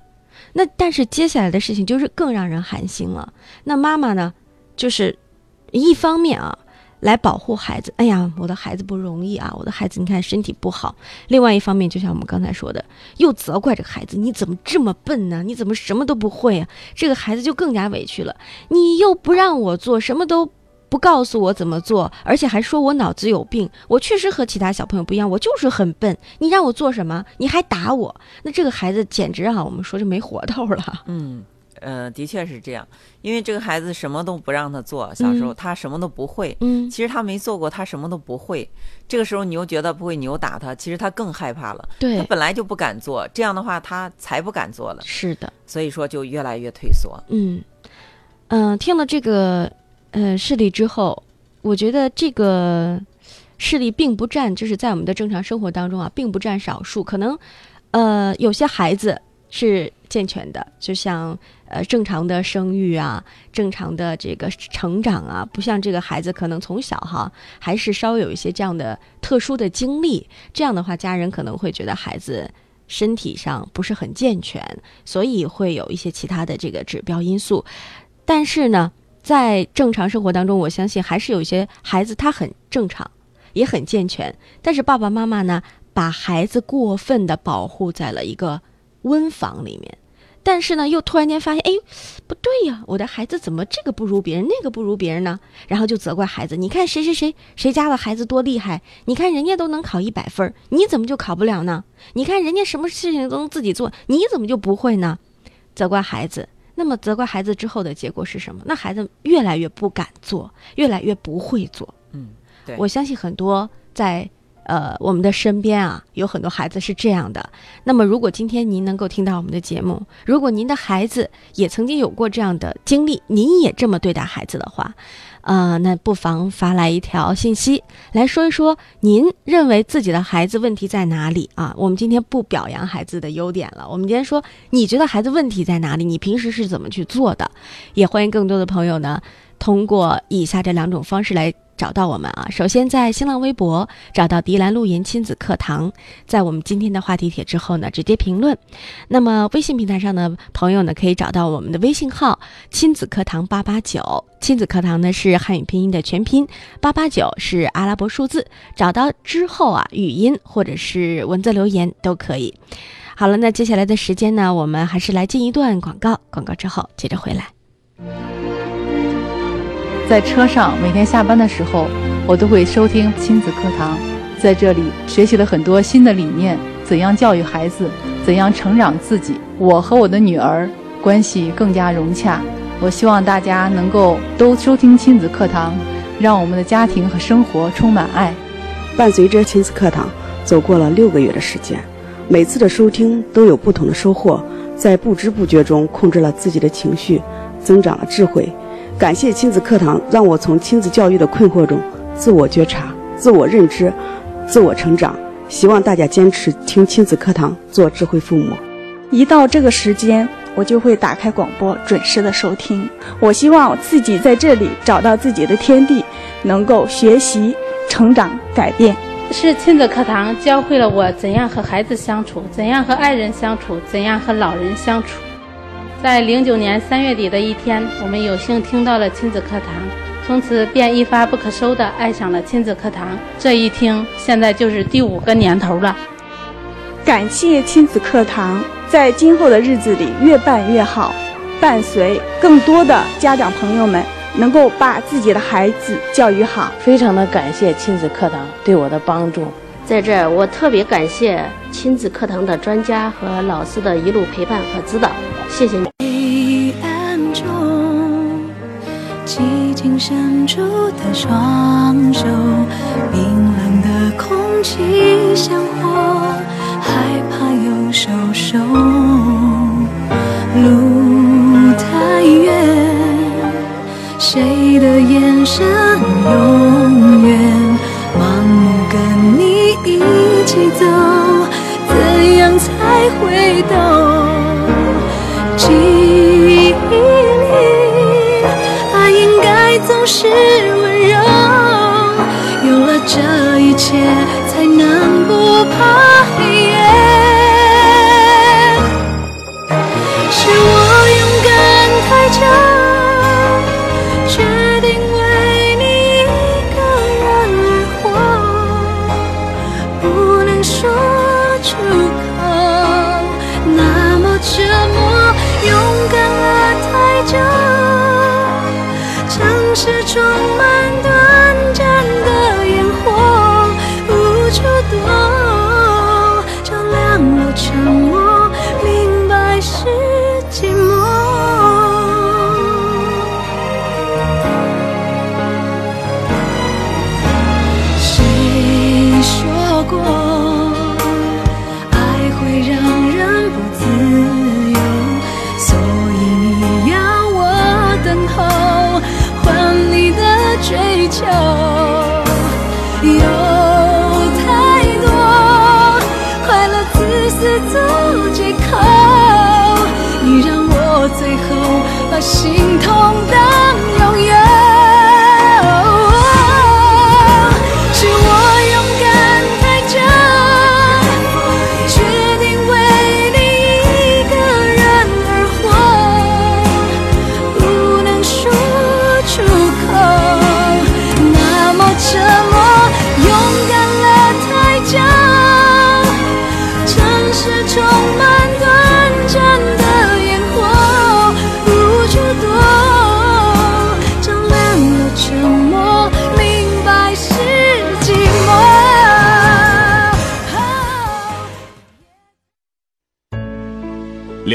Speaker 1: 那但是接下来的事情就是更让人寒心了。那妈妈呢，就是一方面啊。来保护孩子，哎呀，我的孩子不容易啊！我的孩子，你看身体不好。另外一方面，就像我们刚才说的，又责怪这个孩子，你怎么这么笨呢？你怎么什么都不会啊？这个孩子就更加委屈了。你又不让我做，什么都不告诉我怎么做，而且还说我脑子有病。我确实和其他小朋友不一样，我就是很笨。你让我做什么？你还打我？那这个孩子简直啊，我们说就没活头了。
Speaker 2: 嗯。呃，的确是这样，因为这个孩子什么都不让他做，小时候他什么都不会。
Speaker 1: 嗯，
Speaker 2: 其实他没做过，他什么都不会。这个时候你又觉得不会，你又打他，其实他更害怕了。
Speaker 1: 对，
Speaker 2: 他本来就不敢做，这样的话他才不敢做了。
Speaker 1: 是的，
Speaker 2: 所以说就越来越退缩。
Speaker 1: 嗯嗯，听了这个呃事例之后，我觉得这个事例并不占，就是在我们的正常生活当中啊，并不占少数。可能呃有些孩子是健全的，就像。呃，正常的生育啊，正常的这个成长啊，不像这个孩子可能从小哈，还是稍微有一些这样的特殊的经历。这样的话，家人可能会觉得孩子身体上不是很健全，所以会有一些其他的这个指标因素。但是呢，在正常生活当中，我相信还是有一些孩子他很正常，也很健全，但是爸爸妈妈呢，把孩子过分的保护在了一个温房里面。但是呢，又突然间发现，哎，不对呀，我的孩子怎么这个不如别人，那个不如别人呢？然后就责怪孩子，你看谁谁谁谁家的孩子多厉害，你看人家都能考一百分，你怎么就考不了呢？你看人家什么事情都能自己做，你怎么就不会呢？责怪孩子，那么责怪孩子之后的结果是什么？那孩子越来越不敢做，越来越不会做。
Speaker 2: 嗯，对，
Speaker 1: 我相信很多在。呃，我们的身边啊，有很多孩子是这样的。那么，如果今天您能够听到我们的节目，如果您的孩子也曾经有过这样的经历，您也这么对待孩子的话，呃，那不妨发来一条信息来说一说，您认为自己的孩子问题在哪里啊？我们今天不表扬孩子的优点了，我们今天说，你觉得孩子问题在哪里？你平时是怎么去做的？也欢迎更多的朋友呢，通过以下这两种方式来。找到我们啊！首先在新浪微博找到迪兰露言亲子课堂，在我们今天的话题帖之后呢，直接评论。那么微信平台上的朋友呢，可以找到我们的微信号“亲子课堂八八九”。亲子课堂呢是汉语拼音的全拼，八八九是阿拉伯数字。找到之后啊，语音或者是文字留言都可以。好了，那接下来的时间呢，我们还是来进一段广告，广告之后接着回来。
Speaker 4: 在车上，每天下班的时候，我都会收听亲子课堂，在这里学习了很多新的理念，怎样教育孩子，怎样成长自己。我和我的女儿关系更加融洽。我希望大家能够都收听亲子课堂，让我们的家庭和生活充满爱。
Speaker 5: 伴随着亲子课堂走过了六个月的时间，每次的收听都有不同的收获，在不知不觉中控制了自己的情绪。增长了智慧。感谢亲子课堂，让我从亲子教育的困惑中自我觉察、自我认知、自我成长。希望大家坚持听亲子课堂，做智慧父母。
Speaker 6: 一到这个时间，我就会打开广播，准时的收听。我希望自己在这里找到自己的天地，能够学习、成长、改变。
Speaker 7: 是亲子课堂教会了我怎样和孩子相处，怎样和爱人相处，怎样和老人相处。在零九年三月底的一天，我们有幸听到了亲子课堂，从此便一发不可收地爱上了亲子课堂。这一听，现在就是第五个年头了。
Speaker 6: 感谢亲子课堂，在今后的日子里越办越好，伴随更多的家长朋友们能够把自己的孩子教育好。
Speaker 8: 非常的感谢亲子课堂对我的帮助。
Speaker 9: 在这儿，我特别感谢亲子课堂的专家和老师的一路陪伴和指导，谢谢你。
Speaker 10: 黑暗中，寂静伸出的双手，冰冷的空气像火，害怕又收手。路太远，谁的眼神永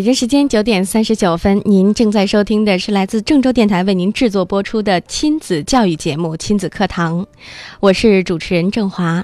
Speaker 1: 北京时间九点三十九分，您正在收听的是来自郑州电台为您制作播出的亲子教育节目《亲子课堂》，我是主持人郑华。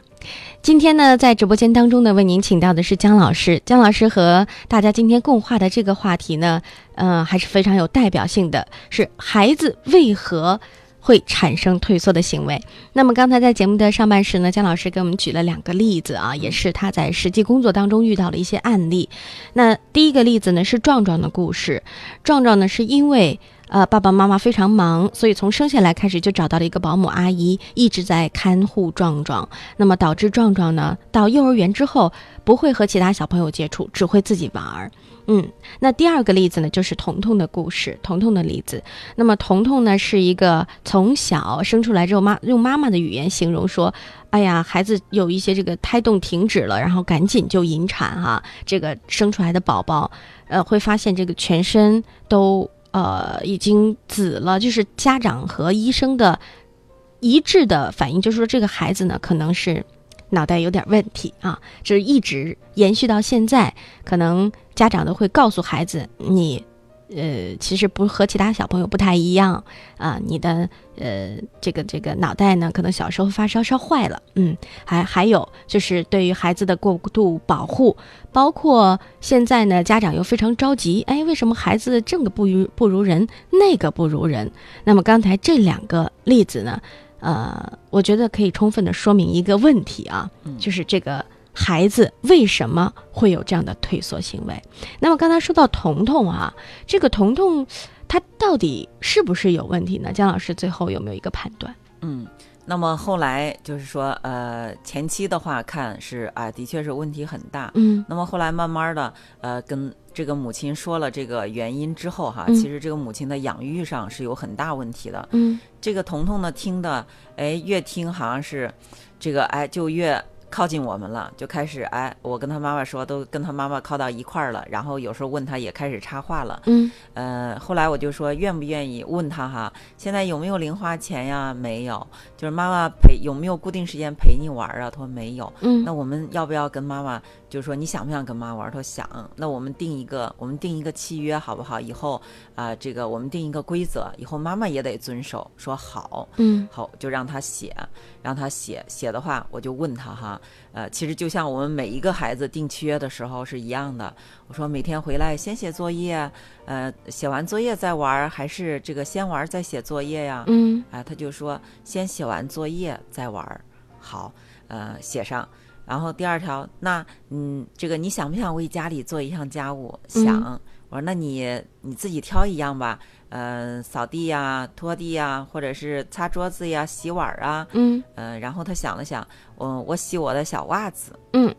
Speaker 1: 今天呢，在直播间当中呢，为您请到的是姜老师。姜老师和大家今天共话的这个话题呢，呃，还是非常有代表性的，是孩子为何会产生退缩的行为。那么刚才在节目的上半时呢，姜老师给我们举了两个例子啊，也是他在实际工作当中遇到了一些案例。那第一个例子呢是壮壮的故事，壮壮呢是因为。呃，爸爸妈妈非常忙，所以从生下来开始就找到了一个保姆阿姨，一直在看护壮壮。那么导致壮壮呢，到幼儿园之后不会和其他小朋友接触，只会自己玩儿。嗯，那第二个例子呢，就是彤彤的故事，彤彤的例子。那么彤彤呢，是一个从小生出来之后，妈用妈妈的语言形容说：“哎呀，孩子有一些这个胎动停止了，然后赶紧就引产哈。这个生出来的宝宝，呃，会发现这个全身都。”呃，已经紫了，就是家长和医生的一致的反应，就是说这个孩子呢可能是脑袋有点问题啊，就是一直延续到现在，可能家长都会告诉孩子你。呃，其实不和其他小朋友不太一样啊，你的呃这个这个脑袋呢，可能小时候发烧烧坏了，嗯，还还有就是对于孩子的过度保护，包括现在呢，家长又非常着急，哎，为什么孩子这个不如不如人，那个不如人？那么刚才这两个例子呢，呃，我觉得可以充分的说明一个问题啊，就是这个。孩子为什么会有这样的退缩行为？那么刚才说到彤彤啊，这个彤彤他到底是不是有问题呢？姜老师最后有没有一个判断？
Speaker 2: 嗯，那么后来就是说，呃，前期的话看是啊，的确是问题很大。
Speaker 1: 嗯，
Speaker 2: 那么后来慢慢的，呃，跟这个母亲说了这个原因之后哈，其实这个母亲的养育上是有很大问题的。
Speaker 1: 嗯，
Speaker 2: 这个彤彤呢听的，哎，越听好像是这个哎就越。靠近我们了，就开始哎，我跟他妈妈说，都跟他妈妈靠到一块儿了。然后有时候问他也开始插话了。
Speaker 1: 嗯，
Speaker 2: 呃，后来我就说愿不愿意问他哈，现在有没有零花钱呀？没有，就是妈妈陪有没有固定时间陪你玩啊？他说没有。
Speaker 1: 嗯，
Speaker 2: 那我们要不要跟妈妈？就是说你想不想跟妈玩？他说想。那我们定一个，我们定一个契约好不好？以后啊，这个我们定一个规则，以后妈妈也得遵守。说好。
Speaker 1: 嗯，
Speaker 2: 好，就让他写，让他写写的话，我就问他哈。呃，其实就像我们每一个孩子定契约的时候是一样的。我说每天回来先写作业，呃，写完作业再玩，还是这个先玩再写作业呀？
Speaker 1: 嗯，
Speaker 2: 啊，他就说先写完作业再玩。好，呃，写上。然后第二条，那嗯，这个你想不想为家里做一项家务？想。我说那你你自己挑一样吧。嗯，扫地呀，拖地呀，或者是擦桌子呀，洗碗啊。
Speaker 1: 嗯，
Speaker 2: 呃，然后他想了想，我我洗我的小袜子。
Speaker 1: 嗯，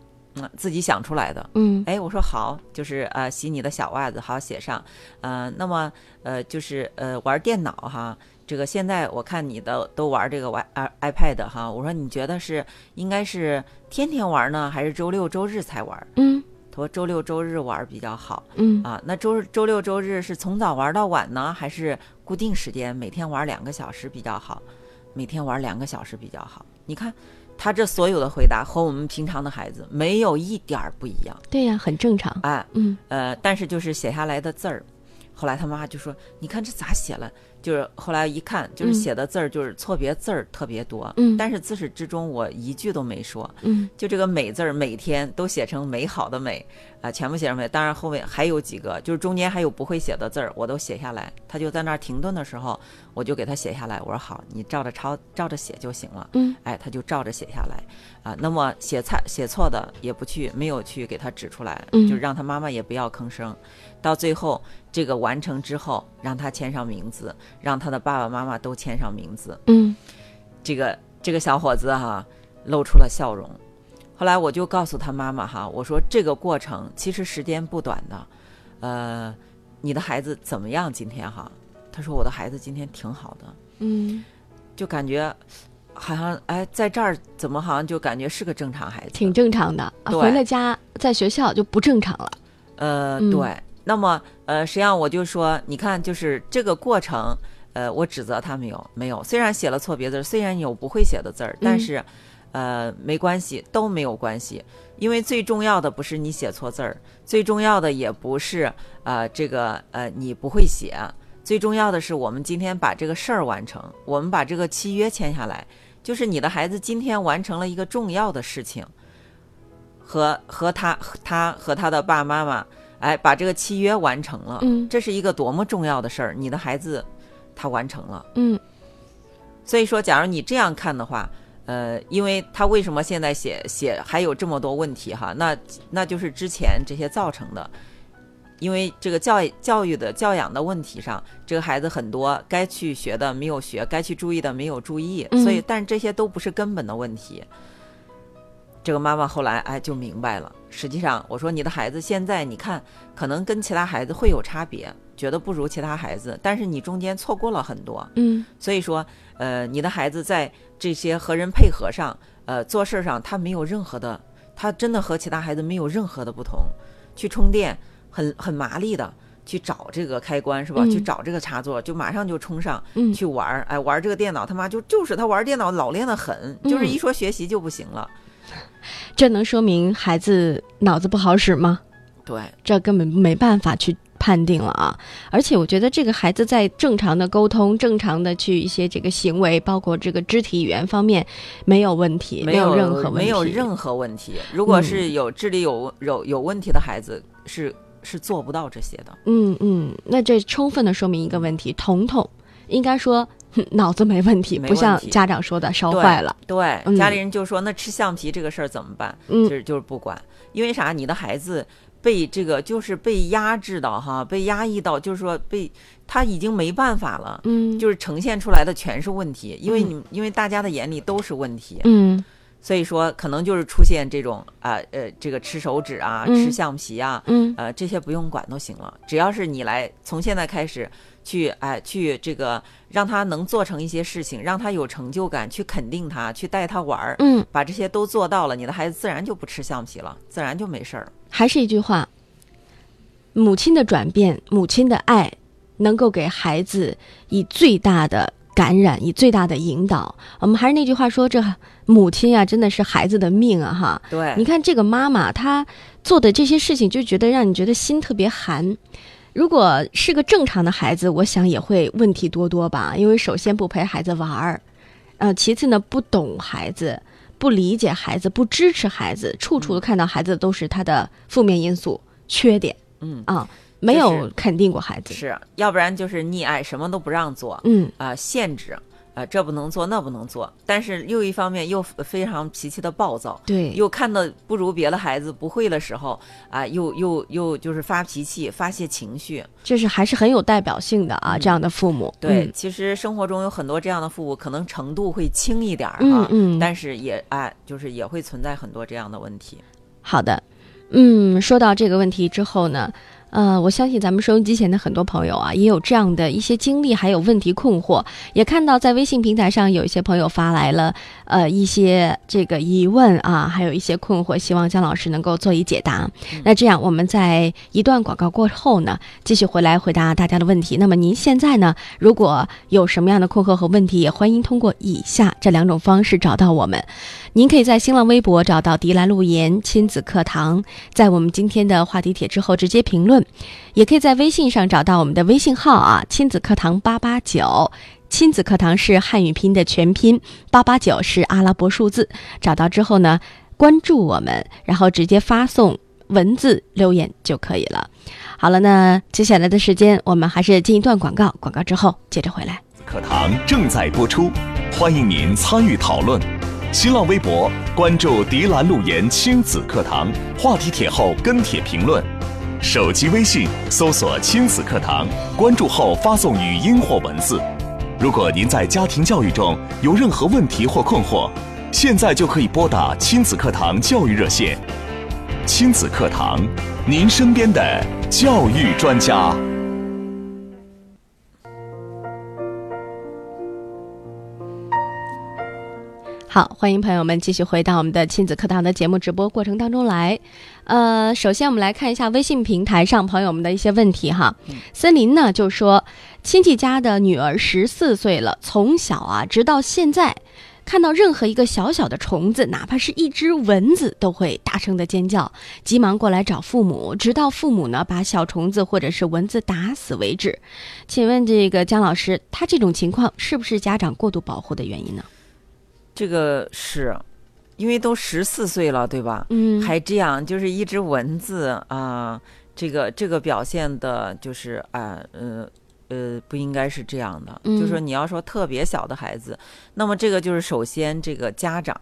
Speaker 2: 自己想出来的。
Speaker 1: 嗯，
Speaker 2: 哎，我说好，就是呃，洗你的小袜子，好写上。呃，那么呃，就是呃，玩电脑哈，这个现在我看你的都玩这个玩 i iPad 哈，我说你觉得是应该是天天玩呢，还是周六周日才玩？
Speaker 1: 嗯。
Speaker 2: 他说周六周日玩比较好，
Speaker 1: 嗯
Speaker 2: 啊，那周周六周日是从早玩到晚呢，还是固定时间每天玩两个小时比较好？每天玩两个小时比较好。你看他这所有的回答和我们平常的孩子没有一点儿不一样。
Speaker 1: 对呀，很正常。
Speaker 2: 哎，
Speaker 1: 嗯，
Speaker 2: 呃，但是就是写下来的字儿，后来他妈妈就说：“你看这咋写了？”就是后来一看，就是写的字儿就是错别字儿特别多，
Speaker 1: 嗯，
Speaker 2: 但是自始至终我一句都没说，
Speaker 1: 嗯，
Speaker 2: 就这个美字儿每天都写成美好的美，啊，全部写上没。当然后面还有几个，就是中间还有不会写的字儿，我都写下来。他就在那儿停顿的时候，我就给他写下来。我说好，你照着抄，照着写就行了，
Speaker 1: 嗯，
Speaker 2: 哎，他就照着写下来，啊，那么写错写错的也不去，没有去给他指出来，
Speaker 1: 嗯，
Speaker 2: 就让他妈妈也不要吭声。到最后这个完成之后，让他签上名字，让他的爸爸妈妈都签上名字。
Speaker 1: 嗯，
Speaker 2: 这个这个小伙子哈露出了笑容。后来我就告诉他妈妈哈，我说这个过程其实时间不短的。呃，你的孩子怎么样？今天哈？他说我的孩子今天挺好的。
Speaker 1: 嗯，
Speaker 2: 就感觉好像哎，在这儿怎么好像就感觉是个正常孩子，
Speaker 1: 挺正常的。回了家在学校就不正常了。
Speaker 2: 呃，对。那么，呃，实际上我就说，你看，就是这个过程，呃，我指责他没有，没有。虽然写了错别字，虽然有不会写的字儿，但是，呃，没关系，都没有关系。因为最重要的不是你写错字儿，最重要的也不是呃这个呃你不会写，最重要的是我们今天把这个事儿完成，我们把这个契约签下来，就是你的孩子今天完成了一个重要的事情，和和他他和他的爸爸妈妈。哎，把这个契约完成了，
Speaker 1: 嗯，
Speaker 2: 这是一个多么重要的事儿！你的孩子他完成了，
Speaker 1: 嗯，
Speaker 2: 所以说，假如你这样看的话，呃，因为他为什么现在写写还有这么多问题哈？那那就是之前这些造成的，因为这个教育教育的教养的问题上，这个孩子很多该去学的没有学，该去注意的没有注意，所以，但这些都不是根本的问题。这个妈妈后来哎就明白了，实际上我说你的孩子现在你看可能跟其他孩子会有差别，觉得不如其他孩子，但是你中间错过了很多，
Speaker 1: 嗯，
Speaker 2: 所以说呃你的孩子在这些和人配合上，呃做事上他没有任何的，他真的和其他孩子没有任何的不同。去充电很很麻利的去找这个开关是吧？去找这个插座就马上就充上，去玩儿哎玩这个电脑他妈就就是他玩电脑老练的很，就是一说学习就不行了。
Speaker 1: 这能说明孩子脑子不好使吗？
Speaker 2: 对，
Speaker 1: 这根本没办法去判定了啊！而且我觉得这个孩子在正常的沟通、正常的去一些这个行为，包括这个肢体语言方面没有问题，
Speaker 2: 没
Speaker 1: 有任何问题，
Speaker 2: 没有任何问题。如果是有智力有有有问题的孩子，是是做不到这些的。
Speaker 1: 嗯嗯，那这充分的说明一个问题：彤彤应该说脑子没问题，不像家长说的烧坏了。
Speaker 2: 对，家里人就说那吃橡皮这个事儿怎么办？
Speaker 1: 嗯，
Speaker 2: 就是就是不管，因为啥？你的孩子。被这个就是被压制到哈，被压抑到，就是说被他已经没办法了，
Speaker 1: 嗯，
Speaker 2: 就是呈现出来的全是问题，因为你因为大家的眼里都是问题，
Speaker 1: 嗯，
Speaker 2: 所以说可能就是出现这种啊呃这个吃手指啊，吃橡皮啊，
Speaker 1: 嗯，
Speaker 2: 呃这些不用管都行了，只要是你来从现在开始去哎去这个让他能做成一些事情，让他有成就感，去肯定他，去带他玩儿，
Speaker 1: 嗯，
Speaker 2: 把这些都做到了，你的孩子自然就不吃橡皮了，自然就没事儿。
Speaker 1: 还是一句话，母亲的转变，母亲的爱，能够给孩子以最大的感染，以最大的引导。我们还是那句话说，这母亲啊，真的是孩子的命啊！哈，
Speaker 2: 对，
Speaker 1: 你看这个妈妈，她做的这些事情，就觉得让你觉得心特别寒。如果是个正常的孩子，我想也会问题多多吧。因为首先不陪孩子玩儿，呃，其次呢不懂孩子。不理解孩子，不支持孩子，处处都看到孩子都是他的负面因素、缺点。
Speaker 2: 嗯
Speaker 1: 啊，没有肯定过孩子，
Speaker 2: 是要不然就是溺爱，什么都不让做。
Speaker 1: 嗯
Speaker 2: 啊，限制。啊，这不能做，那不能做，但是又一方面又非常脾气的暴躁，
Speaker 1: 对，
Speaker 2: 又看到不如别的孩子不会的时候，啊，又又又就是发脾气，发泄情绪，
Speaker 1: 就是还是很有代表性的啊，这样的父母。
Speaker 2: 对，其实生活中有很多这样的父母，可能程度会轻一点儿
Speaker 1: 哈，嗯，
Speaker 2: 但是也啊，就是也会存在很多这样的问题。
Speaker 1: 好的，嗯，说到这个问题之后呢。呃，我相信咱们收音机前的很多朋友啊，也有这样的一些经历，还有问题困惑。也看到在微信平台上有一些朋友发来了呃一些这个疑问啊，还有一些困惑，希望姜老师能够做以解答。那这样，我们在一段广告过后呢，继续回来回答大家的问题。那么您现在呢，如果有什么样的困惑和问题，也欢迎通过以下这两种方式找到我们。您可以在新浪微博找到“迪兰路言亲子课堂”，在我们今天的话题帖之后直接评论。也可以在微信上找到我们的微信号啊，亲子课堂八八九，亲子课堂是汉语拼的全拼，八八九是阿拉伯数字。找到之后呢，关注我们，然后直接发送文字留言就可以了。好了，那接下来的时间我们还是进一段广告，广告之后接着回来。
Speaker 3: 课堂正在播出，欢迎您参与讨论。新浪微博关注“迪兰路言亲子课堂”，话题帖后跟帖评论。手机微信搜索“亲子课堂”，关注后发送语音或文字。如果您在家庭教育中有任何问题或困惑，现在就可以拨打亲子课堂教育热线。亲子课堂，您身边的教育专家。
Speaker 1: 好，欢迎朋友们继续回到我们的亲子课堂的节目直播过程当中来。呃，首先我们来看一下微信平台上朋友们的一些问题哈。森林呢就说，亲戚家的女儿十四岁了，从小啊直到现在，看到任何一个小小的虫子，哪怕是一只蚊子，都会大声的尖叫，急忙过来找父母，直到父母呢把小虫子或者是蚊子打死为止。请问这个姜老师，他这种情况是不是家长过度保护的原因呢？
Speaker 2: 这个是，因为都十四岁了，对吧？
Speaker 1: 嗯，
Speaker 2: 还这样，就是一只蚊子啊，这个这个表现的，就是啊，呃呃，不应该是这样的。
Speaker 1: 嗯，
Speaker 2: 就说你要说特别小的孩子，那么这个就是首先这个家长，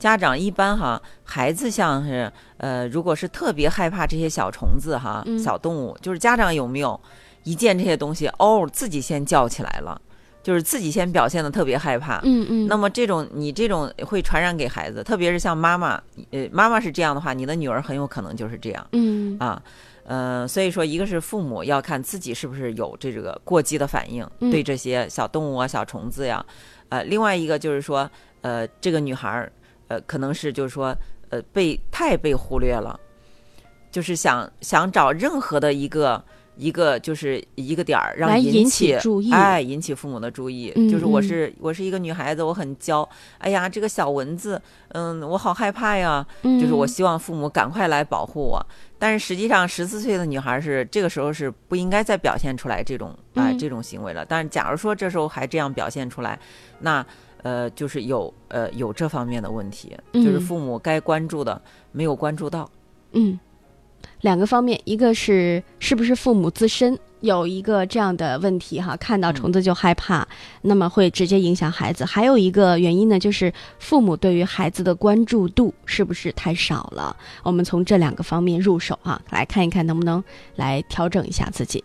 Speaker 2: 家长一般哈，孩子像是呃，如果是特别害怕这些小虫子哈，小动物，就是家长有没有一见这些东西哦，自己先叫起来了？就是自己先表现的特别害怕，
Speaker 1: 嗯嗯，
Speaker 2: 那么这种你这种会传染给孩子，特别是像妈妈，呃，妈妈是这样的话，你的女儿很有可能就是这样，
Speaker 1: 嗯。
Speaker 2: 啊，呃，所以说一个是父母要看自己是不是有这个过激的反应，对这些小动物啊、小虫子呀，呃，另外一个就是说，呃，这个女孩儿，呃，可能是就是说，呃，被太被忽略了，就是想想找任何的一个一个就是一个点儿，让
Speaker 1: 来引
Speaker 2: 起
Speaker 1: 起注意
Speaker 2: 哎，引起父母的注意。
Speaker 1: 嗯
Speaker 2: 就是我
Speaker 1: 嗯
Speaker 2: 是我是一个女孩子，我很娇，哎呀，这个小蚊子，嗯，我好害怕呀。
Speaker 1: 嗯
Speaker 2: 就是我希望父母赶快来保护我。但是实际上，十四岁的女孩是这个时候是不应该再表现出来这种啊、
Speaker 1: 嗯
Speaker 2: 这种行为了。但是假如说这时候还这样表现出来，那呃就是有呃有这方面的问题，就是
Speaker 1: 嗯
Speaker 2: 父母该关注的没有关注到。
Speaker 1: 嗯，两个方面，一个是是不是父母自身有一个这样的问题哈，看到虫子就害怕，那么会直接影响孩子。还有一个原因呢，就是父母对于孩子的关注度是不是太少了？我们从这两个方面入手哈，来看一看能不能来调整一下自己。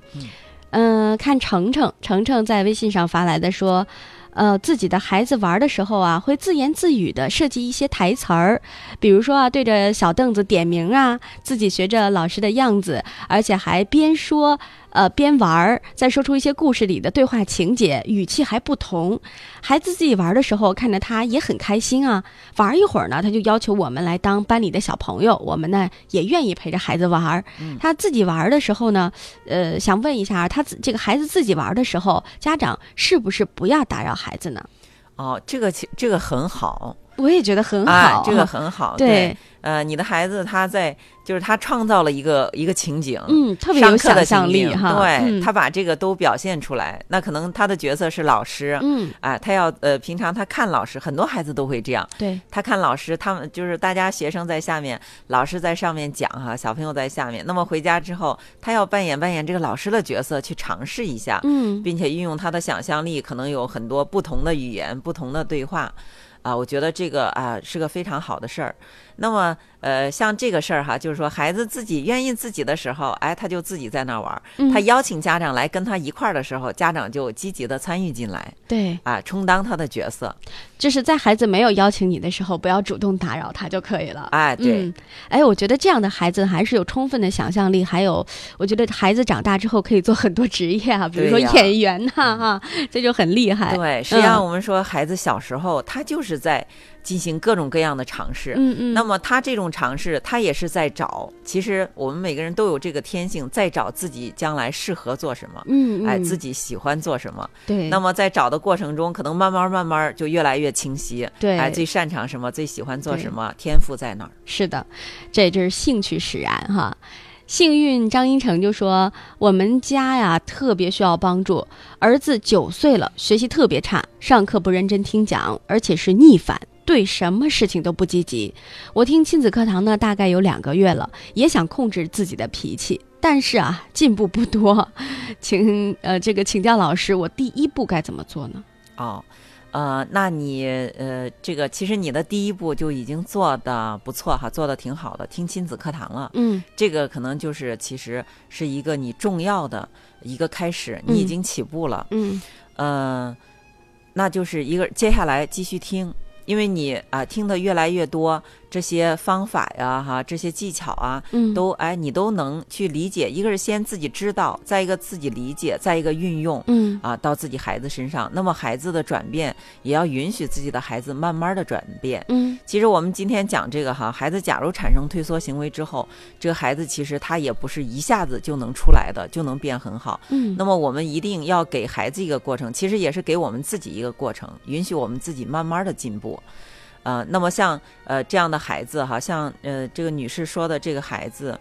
Speaker 1: 嗯、看程程，程程在微信上发来的说。呃，自己的孩子玩的时候啊，会自言自语的设计一些台词儿，比如说啊，对着小凳子点名啊，自己学着老师的样子，而且还边说呃边玩儿，再说出一些故事里的对话情节，语气还不同。孩子自己玩的时候，看着他也很开心啊。玩一会儿呢，他就要求我们来当班里的小朋友，我们呢也愿意陪着孩子玩儿。他自己玩的时候呢，呃，想问一下，他自这个孩子自己玩的时候，家长是不是不要打扰孩子呢？
Speaker 2: 哦，这个其这个很好，
Speaker 1: 我也觉得很好，
Speaker 2: 啊，这个很好。<laughs>
Speaker 1: 对
Speaker 2: 呃，你的孩子他在就是他创造了一个一个情景，
Speaker 1: 嗯特别有想象力哈
Speaker 2: 对、
Speaker 1: 嗯
Speaker 2: 他把这个都表现出来。那可能他的角色是老师，
Speaker 1: 嗯，
Speaker 2: 啊，他要呃，平常他看老师，很多孩子都会这样。
Speaker 1: 对，
Speaker 2: 他看老师，他们就是大家学生在下面，老师在上面讲哈，小朋友在下面。那么回家之后，他要扮演扮演这个老师的角色，去尝试一下，
Speaker 1: 嗯
Speaker 2: 并且运用他的想象力，可能有很多不同的语言、不同的对话。啊，我觉得这个啊是个非常好的事儿。那么，呃，像这个事儿哈，就是说孩子自己愿意自己的时候，哎，他就自己在那儿玩儿。
Speaker 1: 嗯
Speaker 2: 他邀请家长来跟他一块儿的时候，家长就积极的参与进来，
Speaker 1: 对，
Speaker 2: 啊，充当他的角色。
Speaker 1: 就是在孩子没有邀请你的时候，不要主动打扰他就可以了。
Speaker 2: 哎，对，
Speaker 1: 嗯，哎，我觉得这样的孩子还是有充分的想象力，还有，我觉得孩子长大之后可以做很多职业啊，<laughs> 比如说演员呐、哈，这就很厉害。
Speaker 2: 对，实际上
Speaker 1: 嗯
Speaker 2: 我们说孩子小时候，他就是在进行各种各样的尝试。
Speaker 1: 嗯嗯
Speaker 2: 那么他这种尝试，他也是在找。其实我们每个人都有这个天性，在找自己将来适合做什么。哎，
Speaker 1: 嗯哎
Speaker 2: 自己喜欢做什么。
Speaker 1: 对
Speaker 2: 那么在找的过程中，可能慢慢慢慢就越来越清晰。
Speaker 1: 对
Speaker 2: 哎，最擅长什么，最喜欢做什么，天赋在哪儿？
Speaker 1: 是的，这就是兴趣使然哈。幸运张英成就说：“我们家呀特别需要帮助，儿子九岁了，学习特别差，上课不认真听讲，而且是逆反，对什么事情都不积极。我听亲子课堂呢，大概有两个月了，也想控制自己的脾气，但是啊，进步不多。<laughs> 请呃，这个请教老师，我第一步该怎么做呢？
Speaker 2: 哦，呃，那你呃，这个其实你的第一步就已经做的不错哈，做的挺好的，听亲子课堂了。
Speaker 1: 嗯，
Speaker 2: 这个可能就是其实是一个你重要的一个开始，你已
Speaker 1: 嗯
Speaker 2: 经起步了。
Speaker 1: 嗯
Speaker 2: 呃，那就是一个接下来继续听，因为你啊、听得越来越多，这些方法呀哈，这些技巧啊，
Speaker 1: 嗯
Speaker 2: 都哎你都能去理解。一个是先自己知道，再一个自己理解，再一个运用。
Speaker 1: 嗯
Speaker 2: 啊，到自己孩子身上，那么孩子的转变也要允许自己的孩子慢慢的转变。
Speaker 1: 嗯，
Speaker 2: 其实我们今天讲这个哈，孩子假如产生退缩行为之后，这个孩子其实他也不是一下子就能出来的，就能变很好。
Speaker 1: 嗯
Speaker 2: 那么我们一定要给孩子一个过程，其实也是给我们自己一个过程，允许我们自己慢慢的进步。呃，那么像呃这样的孩子哈，像呃这个女士说的这个孩子，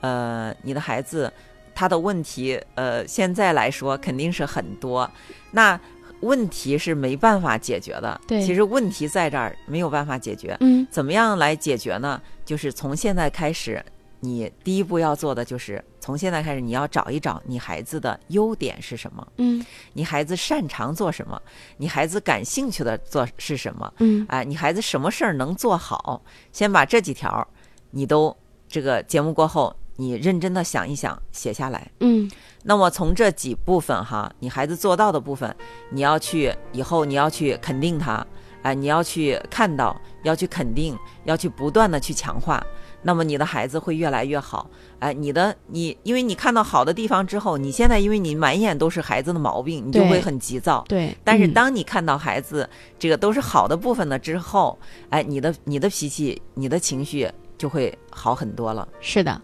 Speaker 2: 呃，你的孩子他的问题，呃，现在来说肯定是很多，那问题是没办法解决的。
Speaker 1: 对
Speaker 2: 其实问题在这儿没有办法解决。
Speaker 1: 嗯
Speaker 2: 怎么样来解决呢？就是从现在开始，你第一步要做的就是从现在开始，你要找一找你孩子的优点是什么，
Speaker 1: 嗯。
Speaker 2: 你孩子擅长做什么，你孩子感兴趣的做是什么，
Speaker 1: 嗯。
Speaker 2: 哎，你孩子什么事儿能做好，先把这几条你都这个节目过后，你认真的想一想，写下来。
Speaker 1: 嗯。
Speaker 2: 那么从这几部分哈，你孩子做到的部分，你要去以后你要去肯定他，哎，你要去看到，要去肯定，要去不断的去强化，那么你的孩子会越来越好。哎，你的你，因为你看到好的地方之后，你现在因为你满眼都是孩子的毛病，你就会很急躁。
Speaker 1: 对
Speaker 2: 但是
Speaker 1: 嗯
Speaker 2: 当你看到孩子这个都是好的部分了之后，哎，你的你的脾气、你的情绪就会好很多了。
Speaker 1: 是的。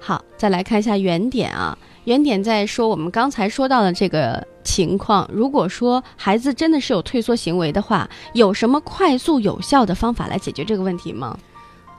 Speaker 1: 好，再来看一下原点啊。原点在说我们刚才说到的这个情况，如果说孩子真的是有退缩行为的话，有什么快速有效的方法来解决这个问题吗？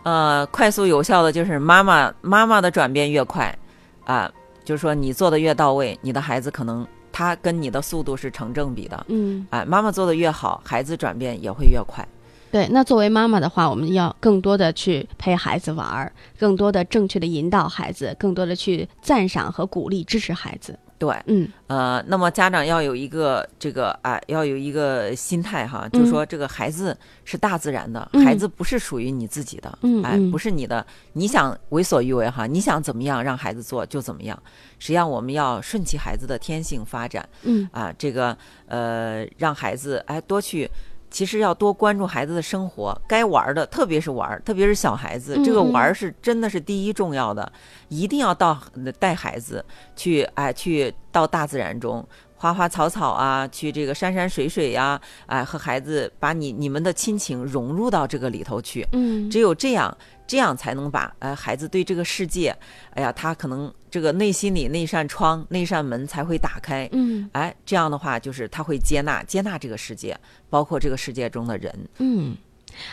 Speaker 2: 呃，快速有效的就是妈妈妈妈的转变越快，啊，就是说你做的越到位，你的孩子可能他跟你的速度是成正比的。
Speaker 1: 嗯，
Speaker 2: 哎，妈妈做的越好，孩子转变也会越快。
Speaker 1: 对，那作为妈妈的话，我们要更多的去陪孩子玩儿，更多的正确的引导孩子，更多的去赞赏和鼓励支持孩子。
Speaker 2: 对，
Speaker 1: 嗯，
Speaker 2: 呃，那么家长要有一个这个啊，要有一个心态哈，就是说这个孩子是大自然的，孩子不是属于你自己的，
Speaker 1: 嗯，
Speaker 2: 哎，不是你的，你想为所欲为哈，你想怎么样让孩子做就怎么样。实际上我们要顺其孩子的天性发展，
Speaker 1: 嗯，
Speaker 2: 啊，这个呃，让孩子哎多去。其实要多关注孩子的生活，该玩的，特别是玩，特别是小孩子，这个玩是真的是第一重要的，一定要到带孩子去，哎，去到大自然中，花花草草啊，去这个山山水水呀，哎，和孩子把你你们的亲情融入到这个里头去，
Speaker 1: 嗯，
Speaker 2: 只有这样。这样才能把呃孩子对这个世界，哎呀，他可能这个内心里那扇窗、那扇门才会打开。
Speaker 1: 嗯，
Speaker 2: 哎，这样的话就是他会接纳接纳这个世界，包括这个世界中的人。
Speaker 1: 嗯，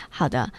Speaker 1: 好的。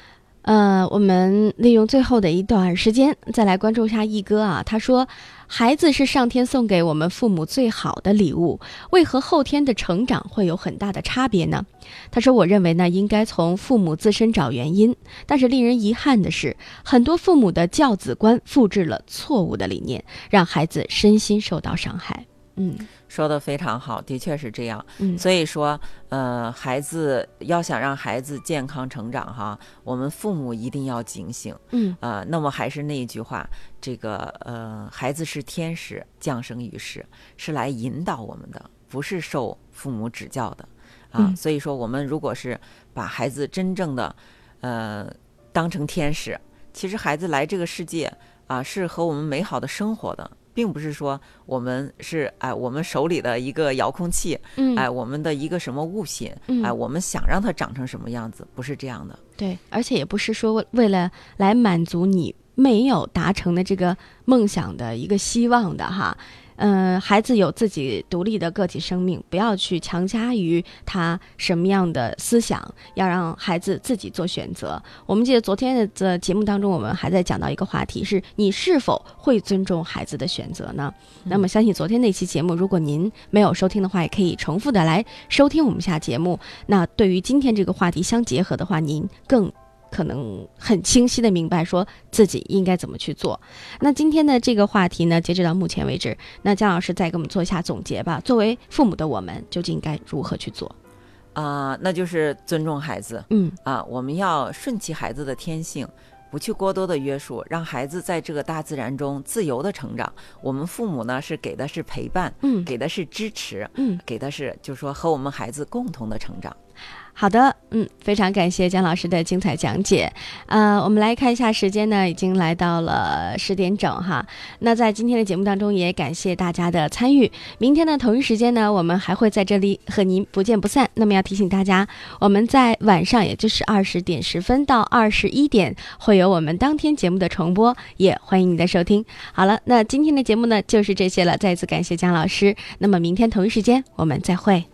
Speaker 1: 呃，我们利用最后的一段时间，再来关注一下一哥啊。他说：“孩子是上天送给我们父母最好的礼物，为何后天的成长会有很大的差别呢？”他说：“我认为呢，应该从父母自身找原因。但是令人遗憾的是，很多父母的教子观复制了错误的理念，让孩子身心受到伤害。”嗯。
Speaker 2: 说的非常好，的确是这样。
Speaker 1: 嗯，
Speaker 2: 所以说，呃，孩子要想让孩子健康成长，哈，我们父母一定要警醒。
Speaker 1: 嗯，
Speaker 2: 啊，那么还是那一句话，这个呃，孩子是天使降生于世，是来引导我们的，不是受父母指教的。啊，所以说，我们如果是把孩子真正的呃当成天使，其实孩子来这个世界啊，是和我们美好的生活的。并不是说我们是哎，我们手里的一个遥控器，哎，我们的一个什么物品，哎，我们想让它长成什么样子，不是这样的。
Speaker 1: 对，而且也不是说为了来满足你没有达成的这个梦想的一个希望的哈。嗯，孩子有自己独立的个体生命，不要去强加于他什么样的思想，要让孩子自己做选择。我们记得昨天的节目当中，我们还在讲到一个话题，是你是否会尊重孩子的选择呢？那么，相信昨天那期节目，如果您没有收听的话，也可以重复的来收听我们下节目。那对于今天这个话题相结合的话，您更。可能很清晰的明白，说自己应该怎么去做。那今天的这个话题呢，截止到目前为止，那姜老师再给我们做一下总结吧。作为父母的我们，究竟应该如何去做？
Speaker 2: 啊，那就是尊重孩子。
Speaker 1: 嗯，
Speaker 2: 啊，我们要顺其孩子的天性，不去过多的约束，让孩子在这个大自然中自由的成长。我们父母呢，是给的是陪伴，
Speaker 1: 嗯，
Speaker 2: 给的是支持，
Speaker 1: 嗯，
Speaker 2: 给的是就是说和我们孩子共同的成长。
Speaker 1: 好的，嗯，非常感谢姜老师的精彩讲解。呃，我们来看一下时间呢，已经来到了十点整哈。那在今天的节目当中，也感谢大家的参与。明天的同一时间呢，我们还会在这里和您不见不散。那么要提醒大家，我们在晚上，也就是二十点十分到二十一点，会有我们当天节目的重播，也欢迎您的收听。好了，那今天的节目呢，就是这些了。再次感谢姜老师。那么明天同一时间，我们再会。